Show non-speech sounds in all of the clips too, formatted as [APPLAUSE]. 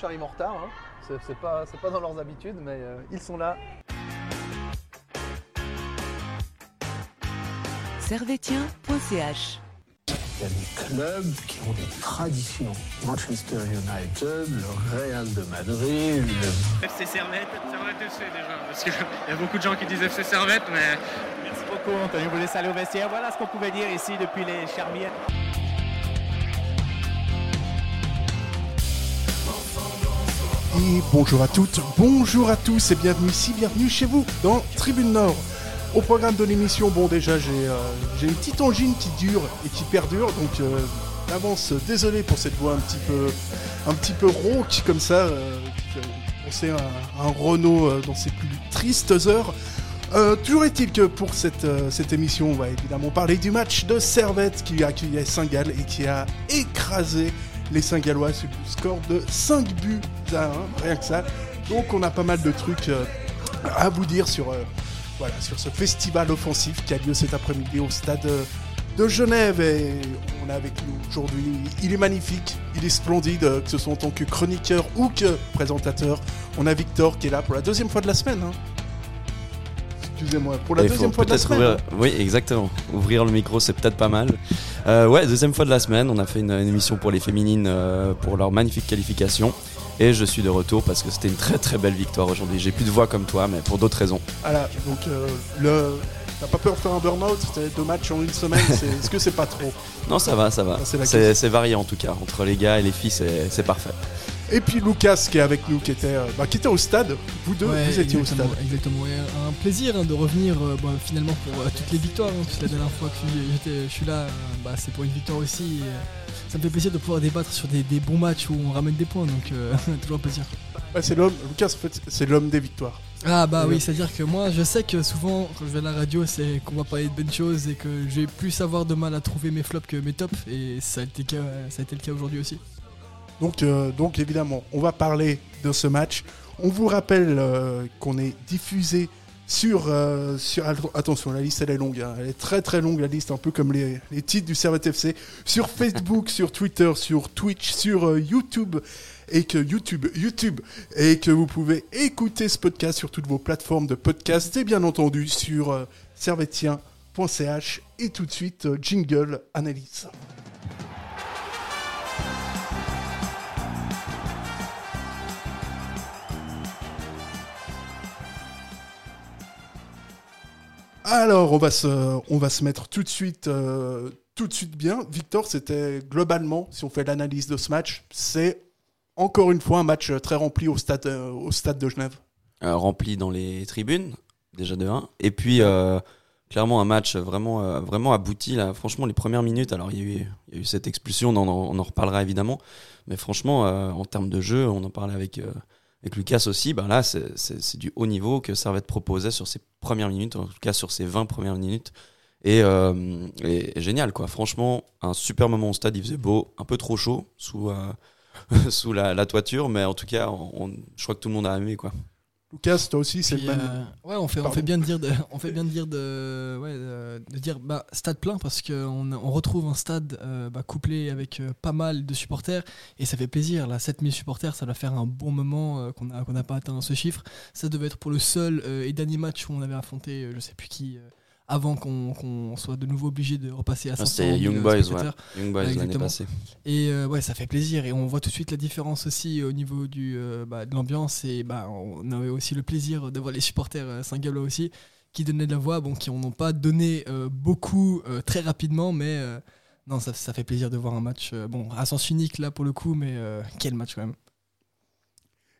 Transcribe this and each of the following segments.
J'arrive en retard, hein. c'est pas, pas dans leurs habitudes, mais euh, ils sont là. Servetien.ch il y a des clubs qui ont des traditions. Manchester United, le Real de Madrid, le... FC Servette, Servette FC déjà, parce qu'il [LAUGHS] y a beaucoup de gens qui disent FC Servette, mais... Merci beaucoup Antonio, vous laissez aller au vestiaire. Voilà ce qu'on pouvait dire ici depuis les Charmières. Bonjour à toutes, bonjour à tous et bienvenue ici, bienvenue chez vous dans Tribune Nord. Au programme de l'émission, bon déjà j'ai euh, une petite angine qui dure et qui perdure, donc euh, d'avance désolé pour cette voix un petit peu un petit peu rauque comme ça. Euh, c'est un, un, Renault euh, dans ses plus tristes heures. toujours est-il que pour cette, cette émission, on va évidemment parler du match de Servette qui a accueilli Saint-Gall et qui a écrasé les Saint-Gallois sur score de 5 buts à 1, rien que ça. Donc on a pas mal de trucs à vous dire sur, voilà, sur ce festival offensif qui a lieu cet après-midi au stade de Genève. Et on a avec nous aujourd'hui, il est magnifique, il est splendide, que ce soit en tant que chroniqueur ou que présentateur. On a Victor qui est là pour la deuxième fois de la semaine. Hein. Excusez-moi, pour la deuxième fois de la semaine. Hein. Oui, exactement. Ouvrir le micro, c'est peut-être pas mal. Euh, ouais, deuxième fois de la semaine. On a fait une, émission pour les féminines euh, pour leur magnifique qualification. Et je suis de retour parce que c'était une très très belle victoire aujourd'hui. J'ai plus de voix comme toi, mais pour d'autres raisons. Voilà, donc euh, le. T'as pas peur de faire un burn-out C'était deux matchs en une semaine. [LAUGHS] Est-ce que c'est pas trop Non, ça va, ça va. C'est varié en tout cas. Entre les gars et les filles, c'est parfait. Et puis Lucas qui est avec nous, qui était, euh, bah, qui était au stade. Vous deux, vous étiez au stade. Exactement. un plaisir hein, de revenir euh, bah, finalement pour toutes les victoires. Hein, la dernière fois que je suis là, bah, c'est pour une victoire aussi ça me fait plaisir de pouvoir débattre sur des, bons matchs où on ramène des points, donc euh, [LAUGHS] toujours un plaisir. c'est l'homme, Lucas, en fait, c'est l'homme des victoires. Ah bah oui, c'est-à-dire que moi, je sais que souvent, quand je vais à la radio, c'est qu'on va parler de bonnes choses et que je vais plus avoir de mal à trouver mes flops que mes tops, et ça a été, ça a été le cas aujourd'hui aussi. Donc, euh, donc évidemment, on va parler de ce match. On vous rappelle euh, qu'on est diffusé sur, euh, sur attention la liste elle est longue hein. elle est très très longue la liste un peu comme les, les titres du Servette FC sur Facebook sur Twitter sur Twitch sur YouTube et que YouTube YouTube et que vous pouvez écouter ce podcast sur toutes vos plateformes de podcast et bien entendu sur euh, servetien.ch et tout de suite jingle analyse Alors, on va se, on va se mettre tout de suite, euh, tout de suite bien. Victor, c'était globalement, si on fait l'analyse de ce match, c'est encore une fois un match très rempli au stade, euh, au stade de Genève. Euh, rempli dans les tribunes, déjà de 1. Et puis, clairement, un match vraiment, vraiment abouti. Là. Franchement, les premières minutes, alors il y, a eu, cette expulsion, on en, reparlera évidemment. Mais franchement, en termes de jeu, on en parlait avec avec Lucas aussi, ben là, c'est du haut niveau que Servette proposait sur ses premières minutes, en tout cas sur ses 20 premières minutes. Et, euh, génial, quoi. Franchement, un super moment au stade, il faisait beau, un peu trop chaud sous, euh, [LAUGHS] sous la, toiture, mais en tout cas, je crois que tout le monde a aimé, quoi. Lucas, toi aussi, c'est le même. Euh, ouais, on fait, on fait bien de dire, de, [LAUGHS] on fait bien de dire de, ouais, de, dire bah, stade plein parce qu'on on retrouve un stade euh, bah, couplé avec euh, pas mal de supporters et ça fait plaisir. Là, 7000 supporters, ça va faire un bon moment qu'on n'a qu'on n'a pas atteint ce chiffre. Ça devait être pour le seul et dernier match où on avait affronté, je sais plus qui avant qu'on soit de nouveau obligé de repasser à 500 C'était Young Boys, ouais. Young Boys l'année passée. Et euh, ouais, ça fait plaisir. Et on voit tout de suite la différence aussi au niveau du, euh, bah, de l'ambiance. Et bah, on avait aussi le plaisir d'avoir les supporters euh, Saint-Gablois aussi, qui donnaient de la voix, bon, qui n'en ont pas donné beaucoup très rapidement, mais non, ça, ça, fait plaisir de voir un match, bon, à sens unique là pour le coup, mais quel match quand même.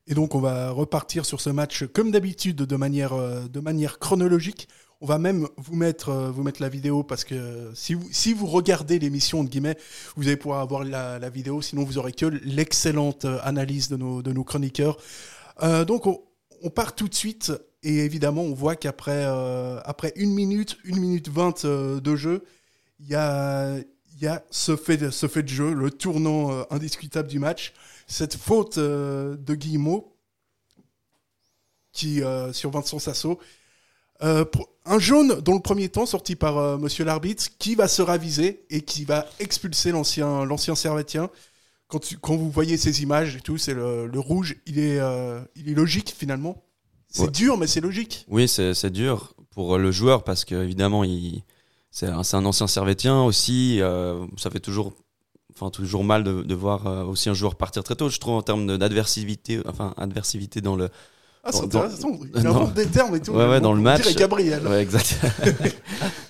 Et donc on va repartir sur ce match comme d'habitude de manière, de manière chronologique. On va même vous mettre, euh, vous mettre la vidéo parce que si vous, si vous regardez l'émission, vous allez pouvoir avoir la, vidéo. Sinon, vous aurez que l'excellente euh, analyse de nos, chroniqueurs. Euh, donc, on, part tout de suite. Et évidemment, on voit qu'après après une minute, une minute vingt de jeu, il y a, ce, fait, ce de jeu, le tournant indiscutable du match. Cette faute de Guillemot qui, sur Vincent Sasso euh, un jaune dans le premier temps sorti par euh, Monsieur l'arbitre qui va se raviser et qui va expulser l'ancien l'ancien Servetien quand, tu- quand vous voyez ces images et tout, c'est le, le rouge, il est, euh, il est logique finalement. C'est Ouais. dur, mais c'est logique. Oui, c'est dur pour le joueur parce que évidemment, il c'est un, un ancien Servetien aussi. ça fait toujours, enfin toujours mal de, de voir aussi un joueur partir très tôt. Je trouve en termes d'adversivité, enfin adversivité dans le. Ah, c'est Dans- intéressant. Il [LAUGHS] invente des termes et tout. Ouais, ouais, dans le match. Gabriel. Ouais, exact. [LAUGHS]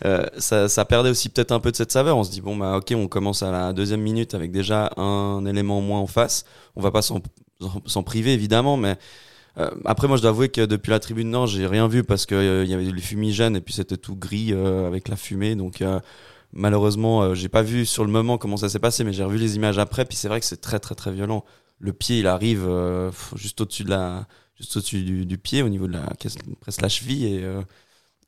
Euh, ça, ça perdait aussi peut-être un peu de cette saveur. On se dit bon bah ok, on commence à la deuxième minute avec déjà un élément en moins en face. On va pas s'en priver évidemment, mais euh, après moi je dois avouer que depuis la tribune nord j'ai rien vu parce que euh, y avait les fumigènes et puis c'était tout gris avec la fumée donc. Malheureusement, j'ai pas vu sur le moment comment ça s'est passé, mais j'ai revu les images après. Puis c'est vrai que c'est très très très violent. Le pied, il arrive juste au-dessus de la, juste au-dessus du, pied, au niveau de la, presque la cheville, et euh,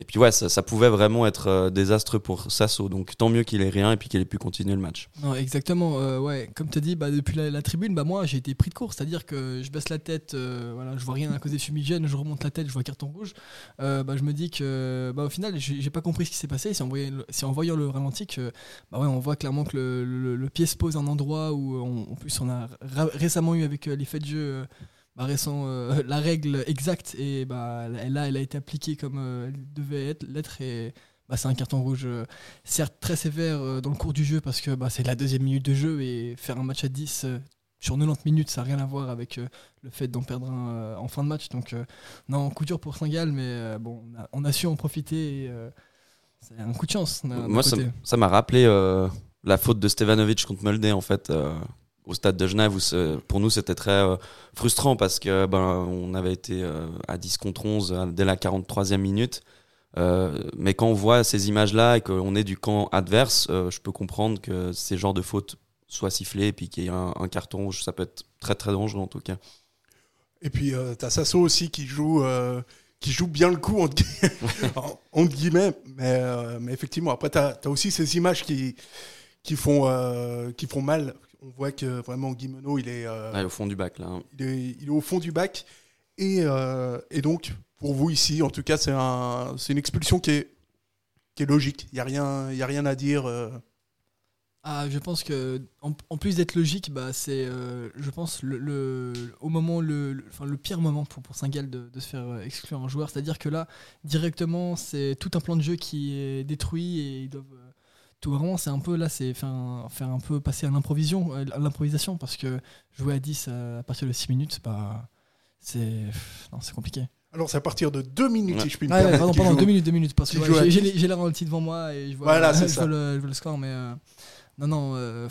et puis ouais, ça, pouvait vraiment être euh, désastreux pour Sasso. Donc tant mieux qu'il ait rien et puis qu'il ait pu continuer le match. Exactement. euh, ouais, comme tu as dit, bah, depuis la, tribune, bah, moi j'ai été pris de court. C'est-à-dire que je baisse la tête, euh, voilà, je vois rien à cause des fumigènes, je remonte la tête, je vois carton rouge. Bah, je me dis que bah, au final, j'ai pas compris ce qui s'est passé. C'est en, en voyant le ralenti que bah, ouais, on voit clairement que le, pied se pose à un endroit où, on- en plus, on a récemment eu avec faits de jeu. Bah, récent, euh, [LAUGHS] la règle exacte et bah, là elle a été appliquée comme euh, elle devait être l'être et bah, c'est un carton rouge euh, certes très sévère dans le cours du jeu parce que bah, c'est la deuxième minute de jeu et faire un match à 10 euh, sur 90 minutes ça n'a rien à voir avec le fait d'en perdre un en fin de match. Donc non coup dur pour Saint-Gall mais bon on a, on a su en profiter et c'est un coup de chance Moi, ça m'a rappelé la faute de Stevanovic contre Molde en fait au stade de Genève où pour nous c'était très euh, frustrant parce que ben on avait été euh, à 10 contre 11 euh, dès la 43e minute. Euh, mais quand on voit ces images-là et qu'on est du camp adverse, je peux comprendre que ces genres de fautes soient sifflés et puis qu'il y ait un, un carton rouge. Ça peut être très très dangereux en tout cas. Et puis, euh, t'as Sasso aussi qui joue, qui joue bien le coup, entre, gui- [LAUGHS] en- entre guillemets. Mais, mais effectivement, après, t'as as aussi ces images qui, qui, font, qui font mal. On voit que vraiment Guimeno, il est, euh, Ouais, au fond du bac là. hein. il est, il est au fond du bac. Et, euh, et donc, pour vous ici, en tout cas, c'est un, c'est une expulsion qui est, qui est logique. Il n'y a, rien- il y a rien à dire. euh. Ah, je pense que en, en plus d'être logique, bah, c'est, euh, je pense, le, le- au moment, le, le- enfin, le pire moment pour, pour Saint-Gall de, de se faire exclure un joueur. C'est-à-dire que là, directement, c'est tout un plan de jeu qui est détruit et ils doivent. Euh, tout vraiment, c'est un peu là, c'est faire un, faire un peu passer à l'improvisation, à l'improvisation, parce que jouer à 10 à, à partir de 6 minutes, bah, c'est, non, c'est compliqué. Alors, c'est à partir de deux minutes, Ouais. si je puis me Ah ouais, permettre. pardon, qu'il pardon, joue. deux minutes, deux minutes, parce que ouais, j'ai- j'ai 10. les- j'ai la ralenti devant moi et je vois, Voilà, [LAUGHS] je vois le, je vois le score, mais euh, non, non. euh,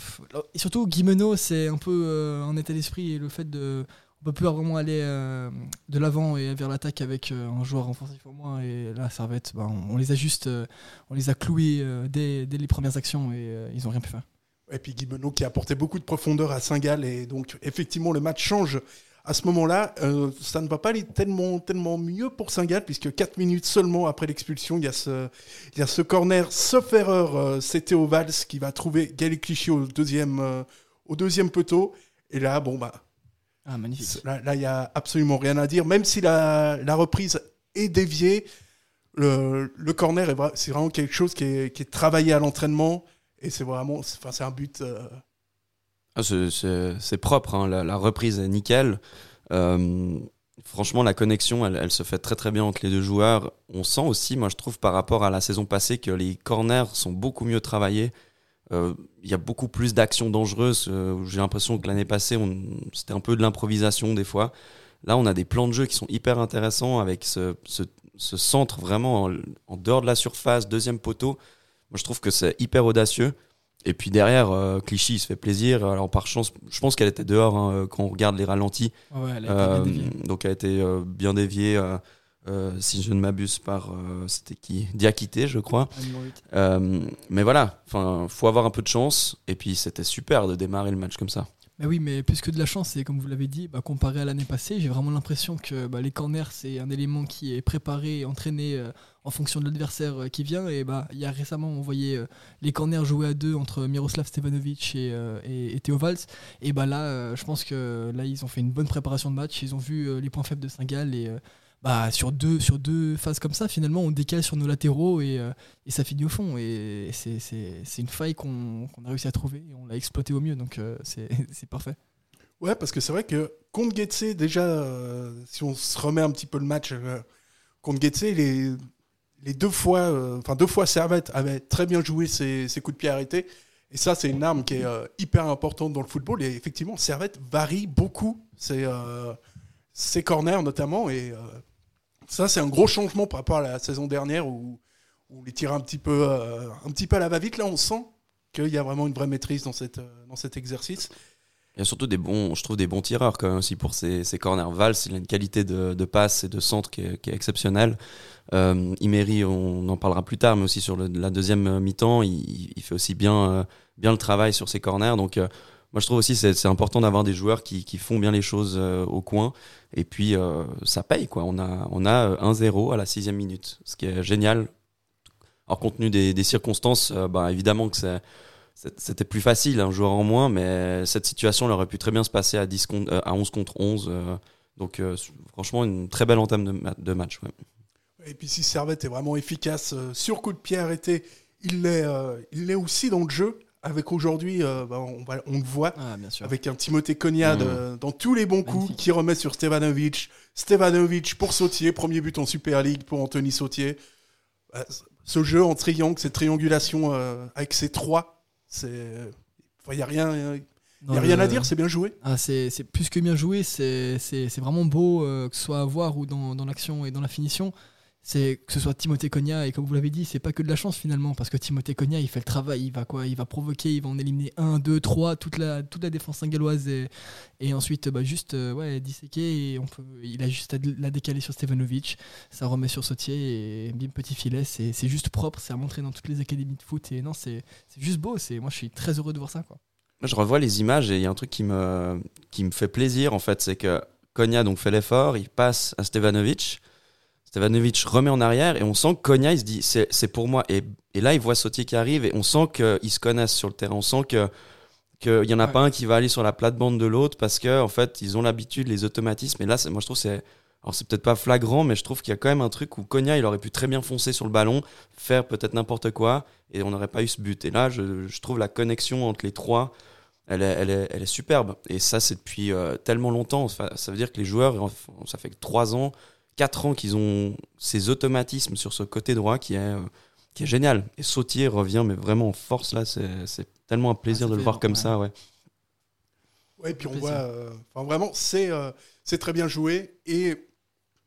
et surtout, Guimeno, c'est un peu euh, un état d'esprit et le fait de. On peut plus vraiment aller euh, de l'avant et vers l'attaque avec euh, un joueur offensif au moins. Et là, Servette, bah, on, on les a juste. euh, on les a cloués dès, dès les premières actions et ils ont rien pu faire. Et puis Guimeno qui a apporté beaucoup de profondeur à Saint-Gall. Et donc, effectivement, le match change à ce moment-là. Ça ne va pas aller tellement, tellement mieux pour Saint-Gall, puisque 4 minutes seulement après l'expulsion, il y a ce, il y a ce corner, sauf erreur, c'est Théo Valls qui va trouver Gaël Clichy au deuxième, au deuxième poteau. Et là, bon, bah, Ah, magnifique. là, il y a absolument rien à dire. Même si la, la reprise est déviée, le, le corner, c'est vraiment quelque chose qui est, qui est travaillé à l'entraînement. Et c'est vraiment, enfin, c'est un but. euh, Ah, c'est- propre, hein, la, la reprise est nickel. Euh, franchement, la connexion, elle, elle se fait très très bien entre les deux joueurs. On sent aussi, moi je trouve, par rapport à la saison passée, que les corners sont beaucoup mieux travaillés. Euh, Il y a beaucoup plus d'actions dangereuses. euh, J'ai l'impression que l'année passée, c'était un peu de l'improvisation des fois. Là, on a des plans de jeu qui sont hyper intéressants avec ce, ce- ce centre vraiment en, en dehors de la surface, deuxième poteau. Moi, je trouve que c'est hyper audacieux. Et puis derrière, euh, Clichy, il se fait plaisir. Alors par chance, je pense qu'elle était dehors hein, quand on regarde les ralentis. Ouais, elle a été Euh, donc elle a été euh, bien déviée, euh, si je ne m'abuse, par euh, c'était qui? Diakité, je crois. Euh, mais voilà, enfin, faut avoir un peu de chance. Et puis c'était super de démarrer le match comme ça. Bah oui, mais plus que de la chance, et comme vous l'avez dit, bah, comparé à l'année passée, j'ai vraiment l'impression que bah, les corners, c'est un élément qui est préparé et entraîné en fonction de l'adversaire qui vient. Et bah, il y a récemment, on voyait les corners jouer à deux entre Miroslav Stevanovic et, et, et Théo Valls. Et bah là, je pense que là, ils ont fait une bonne préparation de match. Ils ont vu les points faibles de Saint-Gall et bah, sur, deux, sur deux phases comme ça, finalement, on décale sur nos latéraux et, euh, et ça finit au fond. Et c'est- une faille qu'on a réussi à trouver et on l'a exploité au mieux. Donc euh, [LAUGHS] c'est parfait. Ouais, parce que c'est vrai que contre Getse, déjà, euh, si on se remet un petit peu le match contre Getse, les, les deux fois, enfin deux fois Servette avait très bien joué ses, ses coups de pied arrêtés. Et ça, c'est une arme qui est hyper importante dans le football. Et effectivement, Servette varie beaucoup ses, ses corners notamment. Et ça, c'est un gros changement par rapport à la saison dernière où, on les tirait un petit peu, euh, un petit peu à la va-vite. Là, on sent qu'il y a vraiment une vraie maîtrise dans, cette, euh, dans cet exercice. Il y a surtout des bons, je trouve des bons tireurs quand aussi pour ses, ses corners. Valls, il a une qualité de, de passe et de centre qui est, qui est exceptionnelle. Euh, on en parlera plus tard, mais aussi sur la deuxième mi-temps, il, fait aussi bien, euh, bien le travail sur ses corners. Donc, moi, je trouve aussi c'est c'est important d'avoir des joueurs qui, qui font bien les choses euh, au coin. Et puis, euh, ça paye quoi. On a, on a euh, 1-0 à la sixième minute, ce qui est génial. Alors, compte tenu des, circonstances, euh, bah, évidemment que c'est C'était plus facile, un joueur en moins, mais cette situation elle aurait pu très bien se passer à, 10 contre- euh, à 11 contre 11. euh, donc, euh, franchement, une très belle entame de, ma- de match. Et puis si Servette est vraiment efficace euh, sur coup de pied arrêté, il euh, il l'est aussi dans le jeu. Avec aujourd'hui, euh, bah, on, va- on le voit, Ah, bien sûr. avec un Timothée Cogna Mmh. de- dans tous les bons coups Magnifique. qui remet sur Stevanovic. Stevanovic pour Sautier, premier but en Super League pour Anthony Sautier. Euh, ce jeu en triangle, cette triangulation euh, avec ces trois, c'est, il n'y a rien, y Dans a rien le- à dire, c'est bien joué. Ah, c'est plus que bien joué, c'est vraiment beau, euh, que ce soit à voir ou dans, dans l'action et dans la finition. C'est que ce soit Timothée Cogna et comme vous l'avez dit, c'est pas que de la chance finalement parce que Timothée Cogna il fait le travail, il va quoi, il va provoquer, il va en éliminer 1, 2, 3, toute la, toute la défense galloise et, ensuite bah, juste euh, ouais, disséquer et on peut, il a juste à la décaler sur Stevanovic, ça remet sur Sautier et bim petit filet, c'est c'est juste propre, c'est à montrer dans toutes les académies de foot et non c'est c'est juste beau, c'est moi je suis très heureux de voir ça quoi. Je revois les images et il y a un truc qui me, qui me fait plaisir, en fait, c'est que Konya donc, fait l'effort, il passe à Stevanovic. Stevanovic remet en arrière et on sent que Konya, il se dit, c'est pour moi. Et, et là, il voit Sautier qui arrive et on sent qu'ils se connaissent sur le terrain. On sent que qu'il y en a Ouais. pas un qui va aller sur la plate-bande de l'autre parce que en fait, ils ont l'habitude, les automatismes. Et là, moi, je trouve que c'est. Alors, c'est peut-être pas flagrant, mais je trouve qu'il y a quand même un truc où Konya, il aurait pu très bien foncer sur le ballon, faire peut-être n'importe quoi, et on n'aurait pas eu ce but. Et là, je, je trouve la connexion entre les trois, elle est, elle est, elle est superbe. Et ça, c'est depuis euh, tellement longtemps. Enfin, ça veut dire que les joueurs, ça fait que 3 ans, 4 ans qu'ils ont ces automatismes sur ce côté droit qui est, euh, qui est génial. Et Sautier revient, mais vraiment en force là. C'est c'est tellement un plaisir Ah, de le voir comme ouais. ça. Ouais. Ouais, puis on Plaisir. voit, euh, enfin vraiment, c'est euh, c'est très bien joué et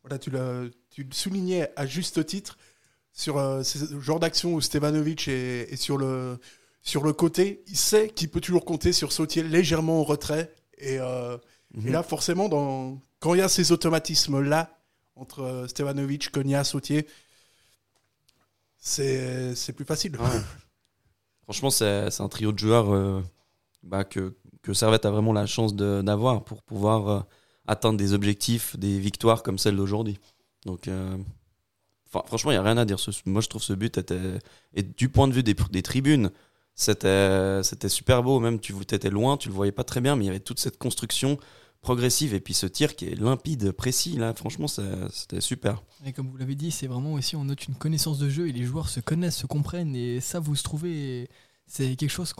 voilà, tu le soulignais à juste titre sur euh, ce genre d'action où Stevanovic est, est sur le sur le côté, il sait qu'il peut toujours compter sur Sautier légèrement en retrait et, euh, Mhm. et là forcément dans quand il y a ces automatismes là entre euh, Stevanovic, Konya, Sautier, c'est plus facile. Ouais. [LAUGHS] Franchement, c'est un trio de joueurs euh, bah, que, que Servette a vraiment la chance d'avoir pour pouvoir euh, atteindre des objectifs, des victoires comme celle d'aujourd'hui. Donc, euh, franchement, il n'y a rien à dire. Ce- moi, je trouve ce but était. Et du point de vue des, des tribunes, c'était c'était super beau. Même, tu étais loin, tu le voyais pas très bien, mais il y avait toute cette construction progressive et puis ce tir qui est limpide, précis. Là, franchement, c'était super. Et comme vous l'avez dit, c'est vraiment aussi, on note une connaissance de jeu et les joueurs se connaissent, se comprennent et ça, vous se trouvez, c'est quelque chose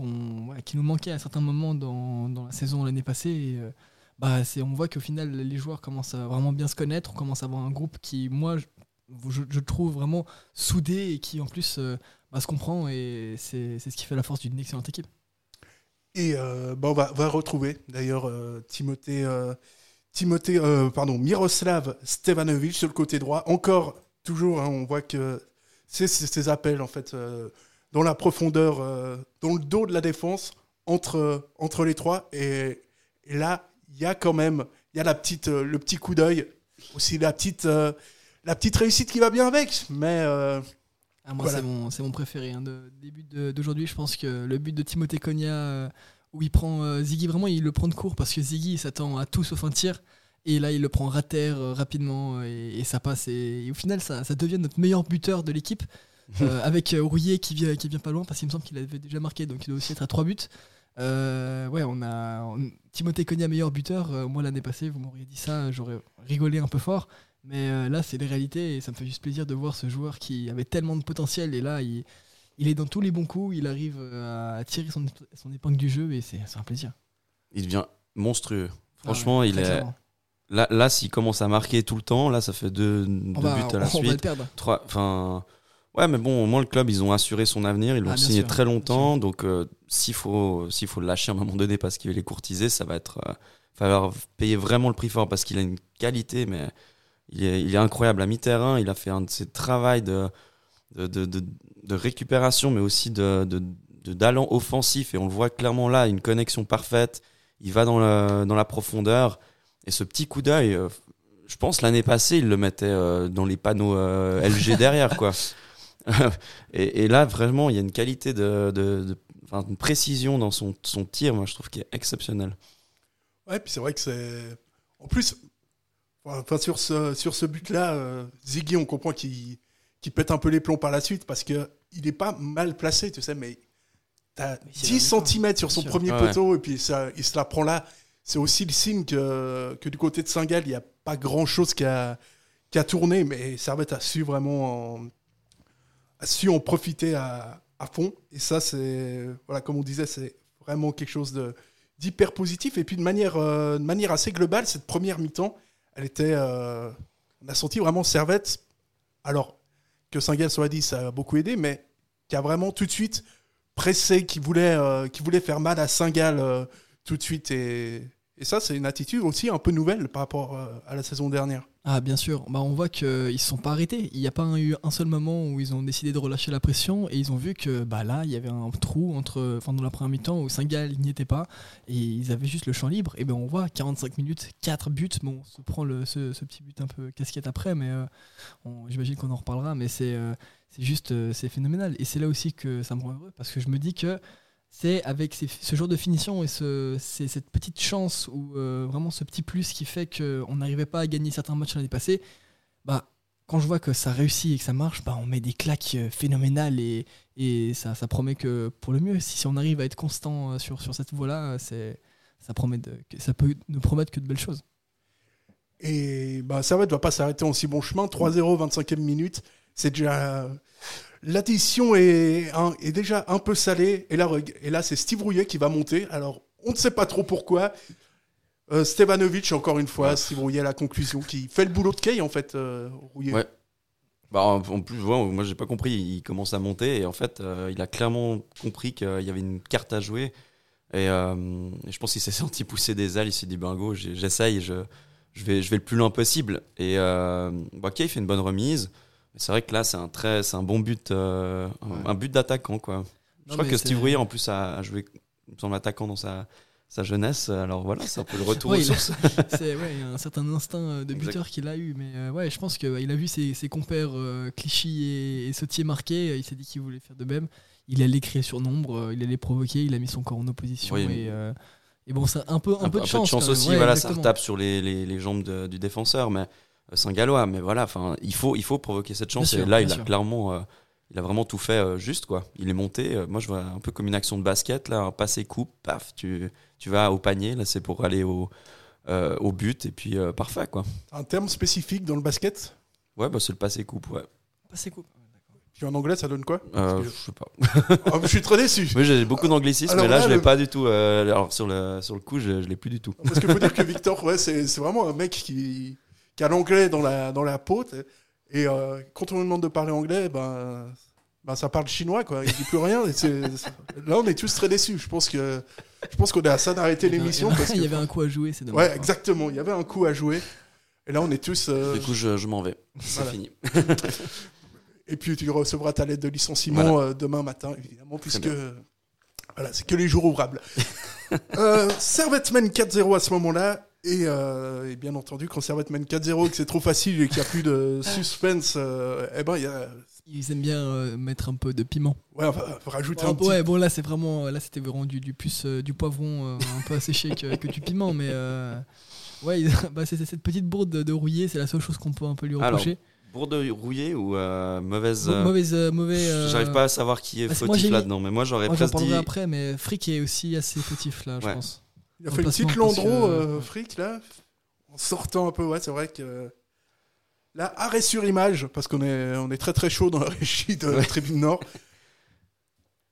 qui nous manquait à certains moments dans, dans la saison l'année passée. Et, euh, bah, on voit qu'au final, les joueurs commencent à vraiment bien se connaître, on commence à avoir un groupe qui, moi, je, trouve vraiment soudé et qui en plus euh, bah, se comprend et c'est ce qui fait la force d'une excellente équipe. Et euh, bah, on va, va retrouver d'ailleurs euh, Timothée, euh, Timothée pardon, Miroslav Stevanovic sur le côté droit. Encore, toujours, hein, on voit que c'est ces appels en fait dans la profondeur, dans le dos de la défense entre, entre les trois. Et, là, il y a quand même y a la petite, le petit coup d'œil, aussi la petite, la petite réussite qui va bien avec. Mais Ah, moi, Voilà. c'est mon, c'est mon préféré. Hein, de, de- d'aujourd'hui, je pense que le but de Timothée Cogna, euh, où il prend euh, Ziggy, vraiment, il le prend de court parce que Ziggy s'attend à tout sauf un tir. Et là, il le prend terre euh, rapidement euh, et, et ça passe. Et, et au final, ça, ça devient notre meilleur buteur de l'équipe. [LAUGHS] avec Rouillet qui vient, qui vient pas loin parce qu'il me semble qu'il avait déjà marqué, donc il doit aussi être à 3 buts. Euh, ouais, on a on- Timothée Cogna meilleur buteur. Euh, moi, l'année passée, vous m'auriez dit ça, j'aurais rigolé un peu fort. Mais euh, là, c'est les réalités et ça me fait juste plaisir de voir ce joueur qui avait tellement de potentiel et là, il, il est dans tous les bons coups, il arrive euh, à tirer son, son épingle du jeu et c'est un plaisir. Il devient monstrueux. Franchement, Ah ouais, il est. Là, là s'il commence à marquer tout le temps, là, ça fait deux, deux va, buts à la on- on va le suite. perdre. Trois, enfin, ouais, mais bon, au moins le club, ils ont assuré son avenir, ils l'ont Ah, signé sûr, très longtemps. Donc, euh, s'il faut, s'il faut le lâcher à un moment donné parce qu'il est courtisé, ça va être, euh, falloir payer vraiment le prix fort parce qu'il a une qualité, mais il est, il est incroyable à mi-terrain. Il a fait un de ses travaux de, de, de, de, de récupération, mais aussi de, de, de d'allant offensif. Et on le voit clairement là, une connexion parfaite. Il va dans, le, dans la profondeur. Et ce petit coup d'œil, euh, je pense l'année passée, il le mettait euh, dans les panneaux euh, LG [LAUGHS] derrière, quoi. [LAUGHS] et, et là, vraiment, il y a une qualité de, de, de- enfin, une précision dans son, son tir, moi, je trouve qu'il est exceptionnel. Ouais, puis c'est vrai que c'est. En plus, enfin, sur ce, sur ce but-là, euh, Ziggy, on comprend qu'il qu'il pète un peu les plombs par la suite parce que il est pas mal placé, tu sais, mais t'as Mais c'est 10 un effort, cm sur son premier Ah ouais. poteau et puis ça, il se la prend là. C'est aussi le signe que, que du côté de Saint-Gall, il n'y a pas grand-chose qui a, qui a tourné, mais Servette a su vraiment en, a su en profiter à, à fond. Et ça, c'est, voilà, comme on disait, c'est vraiment quelque chose de, d'hyper positif. Et puis de manière, euh, de manière assez globale, cette première mi-temps, elle était. euh, on a senti vraiment Servette. Alors, que Saint-Gall soit dit, ça a beaucoup aidé, mais qui a vraiment tout de suite pressé, qui voulait, euh, qui voulait faire mal à Saint-Gall euh, tout de suite. Et, et ça, c'est une attitude aussi un peu nouvelle par rapport euh, à la saison dernière. Ah bien sûr, bah, on voit qu'ils ne se sont pas arrêtés. Il n'y a pas eu un seul moment où ils ont décidé de relâcher la pression et ils ont vu que bah, là, il y avait un trou entre, enfin, dans la première mi-temps où Saint-Gall n'y était pas et ils avaient juste le champ libre. Et ben on voit 45 minutes, 4 buts. Bon, on se prend ce, petit but un peu casquette après, mais euh, j'imagine qu'on en reparlera. Mais c'est euh, juste, euh, c'est phénoménal. Et c'est là aussi que ça me rend heureux parce que je me dis que c'est avec ce genre de finition et cette petite chance ou euh, vraiment ce petit plus qui fait qu'on n'arrivait pas à gagner certains matchs l'année passée, bah, quand je vois que ça réussit et que ça marche, bah, on met des claques euh, phénoménales et, ça, promet que pour le mieux, si, on arrive à être constant euh, sur, cette voie-là, ça, ça peut nous promettre que de belles choses. Et bah, Servette ne va pas s'arrêter en si bon chemin. 3-0, 25e minute. C'est déjà. L'addition est, déjà un peu salée. Et là, reg- et là c'est Steve Rouillet qui va monter. Alors, on ne sait pas trop pourquoi. Euh, Stevanovic, encore une fois, Steve Rouillet à la conclusion, qui fait le boulot de Kay, en fait, euh, Rouillet. Ouais. Bah, en plus, ouais, moi j'ai pas compris. Il commence à monter et en fait, euh, il a clairement compris qu'il y avait une carte à jouer. Et, euh, je pense qu'il s'est [LAUGHS] senti pousser des ailes. Il s'est dit, bingo, j'essaye, je, je, vais, je vais le plus loin possible. Et euh, bah, Kay fait une bonne remise. Mais C'est vrai que là, c'est un, très, c'est un bon but, euh, un- un but d'attaquant. quoi. Je crois que Steve Rouillet, en plus, a, a joué, il me semble, attaquant dans sa, sa jeunesse. Alors voilà, c'est un peu le [LAUGHS] retour Ouais, aux sources. [LAUGHS] C'est ouais, il y a un certain instinct euh, de Exact. buteur qu'il a eu, mais euh, ouais, je pense qu'il a vu ses, ses compères euh, Clichy et, et Sautier marquer, il s'est dit qu'il voulait faire de même. Il allait créer sur nombre, il allait provoquer, il a mis son corps en opposition Oui, et, mais- euh, et bon, c'est un peu un, peu de chance. quand même. aussi, Ouais, voilà, ça retape sur les, les, les jambes de- du défenseur, mais euh, c'est un gallois. Mais voilà, enfin, il faut, il faut provoquer cette chance. Bien et sûr, là, il a clairement, euh, il a vraiment tout fait euh, juste, quoi. Il est monté. euh, moi, je vois un peu comme une action de basket, là, un passé coupe, paf, tu, tu vas au panier. Là, c'est pour aller au, euh, au but et puis euh, parfait, quoi. Un terme spécifique dans le basket? Ouais, bah, c'est le passé coupe, ouais. C'est cool. Puis en anglais, ça donne quoi? Euh, que- je sais pas. Ah, [LAUGHS] Je suis très déçu. Oui, j'ai beaucoup d'anglicisme, mais là, là, je l'ai le- pas du tout. euh, alors, sur le, sur le coup, je, je l'ai plus du tout. Parce qu'il faut dire que Victor, ouais, c'est c'est vraiment un mec qui, qui a l'anglais dans la, dans la peau. Et euh, quand on lui demande de parler anglais, ben, ben ça parle chinois, quoi. Il dit plus rien. Et là, on est tous très déçus. Je pense que je pense qu'on est à ça d'arrêter l'émission. parce il y que- avait un coup à jouer, c'est dommage. Ouais, exactement. Il y avait un coup à jouer. Et là, on est tous. euh, Du coup, je, je m'en vais. C'est Voilà. fini. [LAUGHS] Et puis tu recevras ta lettre de licenciement Voilà. euh, demain matin, évidemment, puisque voilà, c'est que les jours ouvrables. [LAUGHS] euh, Servette mène 4-0 à ce moment-là. Et, euh, et bien entendu, quand Servette mène 4-0 et que c'est trop facile et qu'il n'y a plus de suspense, euh, eh ben, il y a, Ils aiment bien euh, mettre un peu de piment. ouais, va rajouter Ouais, un petit. ouais, bon là c'est vraiment là c'était vraiment du, du euh, du poivron euh, un peu asséché que, que du piment, mais euh, ouais, [LAUGHS] bah, c'est cette petite bourde de, de rouillé, c'est la seule chose qu'on peut un peu lui Alors, reprocher. Bourde rouillée ou euh, mauvaise. Mau- euh, Mauvaise, euh, mauvais. euh, J'arrive pas à savoir qui est fautif là-dedans, mais moi j'aurais presque dit. après, mais Frick est aussi assez fautif là, je Ouais. pense. Il a fait une petite que- euh, fric, là, en sortant un peu. Ouais, c'est vrai que. Là, arrêt sur image, parce qu'on est, on est très très chaud dans la régie de Ouais. Tribune Nord.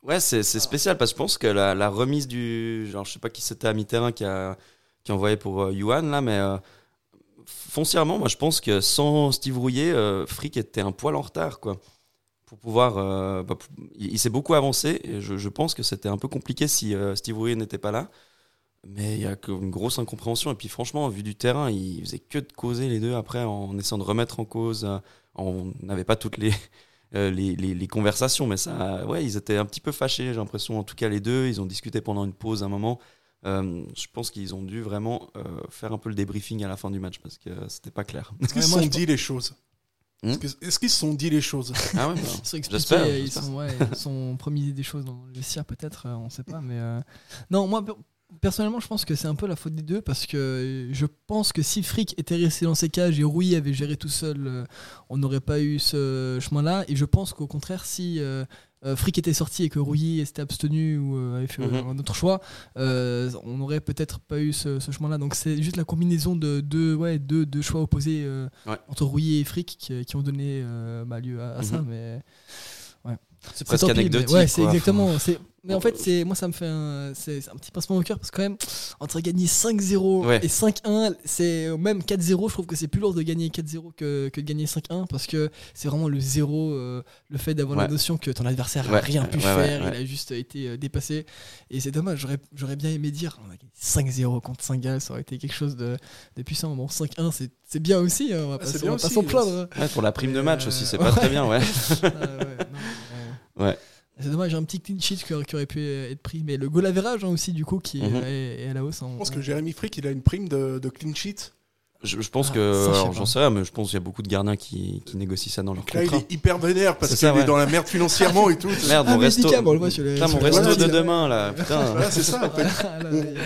Ouais, c'est spécial parce que je pense que la, la remise du. Genre, je sais pas qui c'était à mi-terrain qui a, qui a envoyé pour euh, Yuan, là, mais euh, foncièrement, moi je pense que sans Steve Rouillet, euh, Frick était un poil en retard, quoi. Pour pouvoir. euh, bah, pour- il il s'est beaucoup avancé et je, je pense que c'était un peu compliqué si euh, Steve Rouillet n'était pas là. Mais il y a une grosse incompréhension. Et puis franchement, vu du terrain, il faisait que de causer les deux après en essayant de remettre en cause. euh, on n'avait pas toutes les, [LAUGHS] euh, les, les- les conversations, mais ça, ouais, ils étaient un petit peu fâchés, j'ai l'impression, en tout cas les deux. Ils ont discuté pendant une pause un moment. Euh, je pense qu'ils ont dû vraiment euh, faire un peu le débriefing à la fin du match parce que c'était pas clair. Est-ce qu'ils se sont dit les choses Hmm Est-ce qu'ils se sont dit les choses Ah ouais, bah, Ils j'espère, ils ouais, ils sont promis des choses dans le vestiaire peut-être, euh, on sait pas. Mais euh, non, moi personnellement, je pense que c'est un peu la faute des deux parce que je pense que si Frick était resté dans ses cages et Rui avait géré tout seul, euh, on n'aurait pas eu ce chemin-là. Et je pense qu'au contraire, si euh, euh, Frick était sorti et que Rouillet s'était abstenu ou avait fait Mhm. un autre choix, euh, on n'aurait peut-être pas eu ce, ce chemin-là. Donc c'est juste la combinaison de deux, ouais, deux, deux choix opposés euh, Ouais. entre Rouillet et Frick qui, qui ont donné euh, bah, lieu à, à ça. Mhm. Mais c'est presque mais anecdotique. Ouais, c'est exactement. C'est mais en fait, c'est moi ça me fait un, c'est un petit pincement au cœur parce que quand même entre gagner 5-0 Ouais. et 5-1, c'est même 4-0, je trouve que c'est plus lourd de gagner 4-0 que, que de gagner 5-1 parce que c'est vraiment le zéro euh, le fait d'avoir la Ouais. notion que ton adversaire n'a Ouais, rien pu ouais, ouais, faire, ouais. il a juste été euh, dépassé et c'est dommage, j'aurais j'aurais bien aimé dire on a gagné 5-0 contre Saint-Gall, ça aurait été quelque chose de, de puissant. Bon, 5-1 c'est c'est bien aussi, hein, on va pas, va pas s'en plaindre. hein. Ouais, pour la prime de match Euh, aussi, c'est pas ouais. très bien, ouais. [LAUGHS] Ah, ouais, non, Ouais. C'est dommage, un petit clean sheet qui aurait, pu être pris. Mais le goal average hein, aussi, du coup, qui est, Mhm. est- est à la hausse. hein. Je pense que Jérémy Frick, il a une prime de, de clean sheet. Je, je pense Ah, que, j'en sais rien, mais je pense qu'il y a beaucoup de gardiens qui, qui négocient ça dans leur Là, il contrat. est hyper vénère parce qu'il est dans la merde financièrement et tout. [LAUGHS] Merde, Ah, mon resto. Sur les- Putain, mon resto de demain, là. [LAUGHS] Putain. Voilà, c'est ça, en fait. Ah,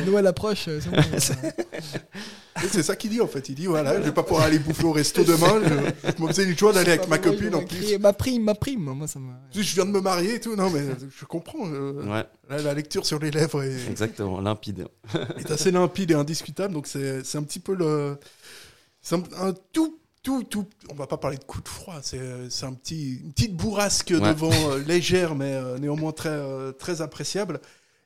Noël approche. euh, [LAUGHS] c'est ça qu'il dit en fait. Il dit voilà, je vais pas pouvoir aller bouffer au resto demain. Je, je me faisais une joie d'aller avec ma copine en plus. Ma prime, ma prime. Moi, ça. Je viens de me marier et tout. Non, mais je comprends. Ouais, là, la lecture sur les lèvres est, exactement, limpide. [LAUGHS] est assez limpide et indiscutable. Donc c'est c'est un petit peu le. C'est un, un tout. Tout, tout, on va pas parler de coup de froid, c'est c'est un petit, une petite bourrasque Ouais. devant euh, [LAUGHS] légère, mais euh, néanmoins très, euh, très appréciable.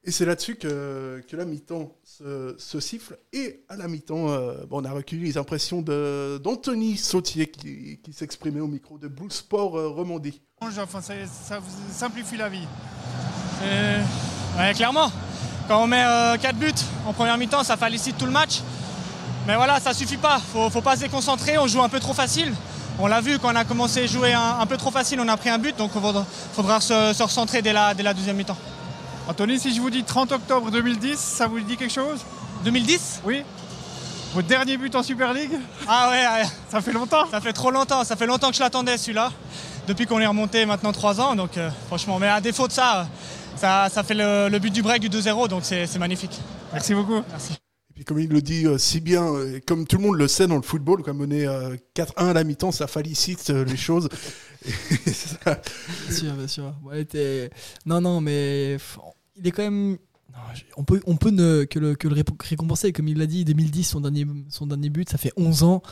Et c'est là-dessus que, que la mi-temps se, se siffle. Et à la mi-temps, euh, bon, on a recueilli les impressions de- d'Anthony Sautier qui, qui s'exprimait au micro de Blue Sport euh, Romandie. Enfin, ça, ça vous simplifie la vie. Ouais, clairement. Quand on met 4 buts en première mi-temps, ça félicite tout le match. Mais voilà, ça suffit pas. Faut, faut pas se déconcentrer. On joue un peu trop facile. On l'a vu quand on a commencé à jouer un, un peu trop facile, on a pris un but. Donc il faudra, faudra se, se recentrer dès la, dès la deuxième mi-temps. Anthony, si je vous dis 30 octobre 2010, ça vous dit quelque chose? 2010 Oui Votre dernier but en Super League? Ah ouais, ouais, Ça fait longtemps ça fait trop longtemps. Ça fait longtemps que je l'attendais celui-là. Depuis qu'on est remonté maintenant 3 ans. Donc euh, franchement, mais à défaut de ça, ça, ça fait le, le but du break du 2-0. Donc c'est magnifique. Merci beaucoup. Merci. Et puis comme il le dit euh, si bien, euh, et comme tout le monde le sait dans le football, quand mener euh, 4-1 à la mi-temps, ça félicite euh, les choses. Ça- [LAUGHS] Bien sûr, bien sûr. Ouais, t'es- non, non, mais il est quand même. non, je- on peut, on peut ne, que, le, que le récompenser. Comme il l'a dit, 2010, son dernier, son dernier but, ça fait 11 ans.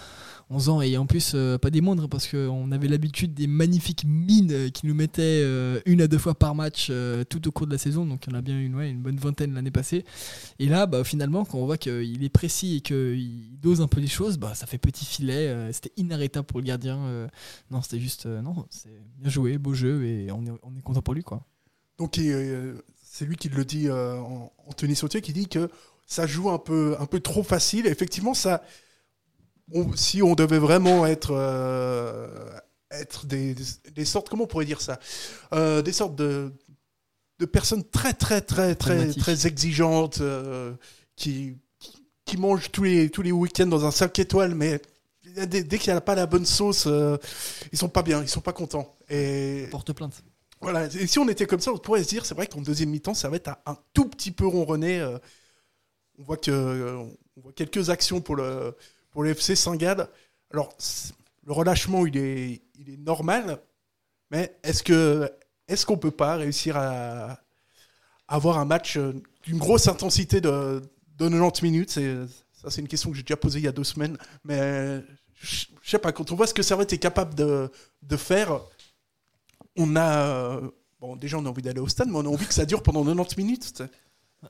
11 ans, et en plus, euh, pas des moindres, parce qu'on avait l'habitude des magnifiques mines euh, qui nous mettaient euh, une à deux fois par match tout au cours de la saison. Donc, il y en a bien une, une bonne vingtaine l'année passée. Et là, bah, finalement, quand on voit qu'il est précis et qu'il dose un peu les choses, bah, ça fait petit filet. c'était inarrêtable pour le gardien. non, c'était juste. non, c'est bien joué, beau jeu, et on est, on est content pour lui, quoi. Donc c'est lui qui le dit, Anthony Sautier, qui dit que ça joue un peu, un peu trop facile. Effectivement, ça, on- si on devait vraiment être, euh, être des, des- des sortes, comment on pourrait dire ça, Euh, des sortes de, de personnes très très très très très exigeantes, euh, qui, qui mangent tous les tous les week-ends dans un 5 étoiles, mais dès, dès qu'il n'y a pas la bonne sauce, ils sont pas bien, ils sont pas contents. Et Porte plainte. voilà, et si on était comme ça, on pourrait se dire, c'est vrai qu'en deuxième mi-temps, ça va être un, un tout petit peu ronronné. on voit que on voit quelques actions pour le pour le FC Saint-Gall. Alors le relâchement, il est il est normal, mais est-ce que est-ce qu'on peut pas réussir à avoir un match euh, d'une grosse intensité de, de 90 minutes? Ça, c'est une question que j'ai déjà posée il y a deux semaines, mais je sais pas, quand on voit ce que Servette est capable de, de faire, on a. euh, Bon, déjà, on a envie d'aller au stade, mais on a envie que ça dure pendant 90 minutes.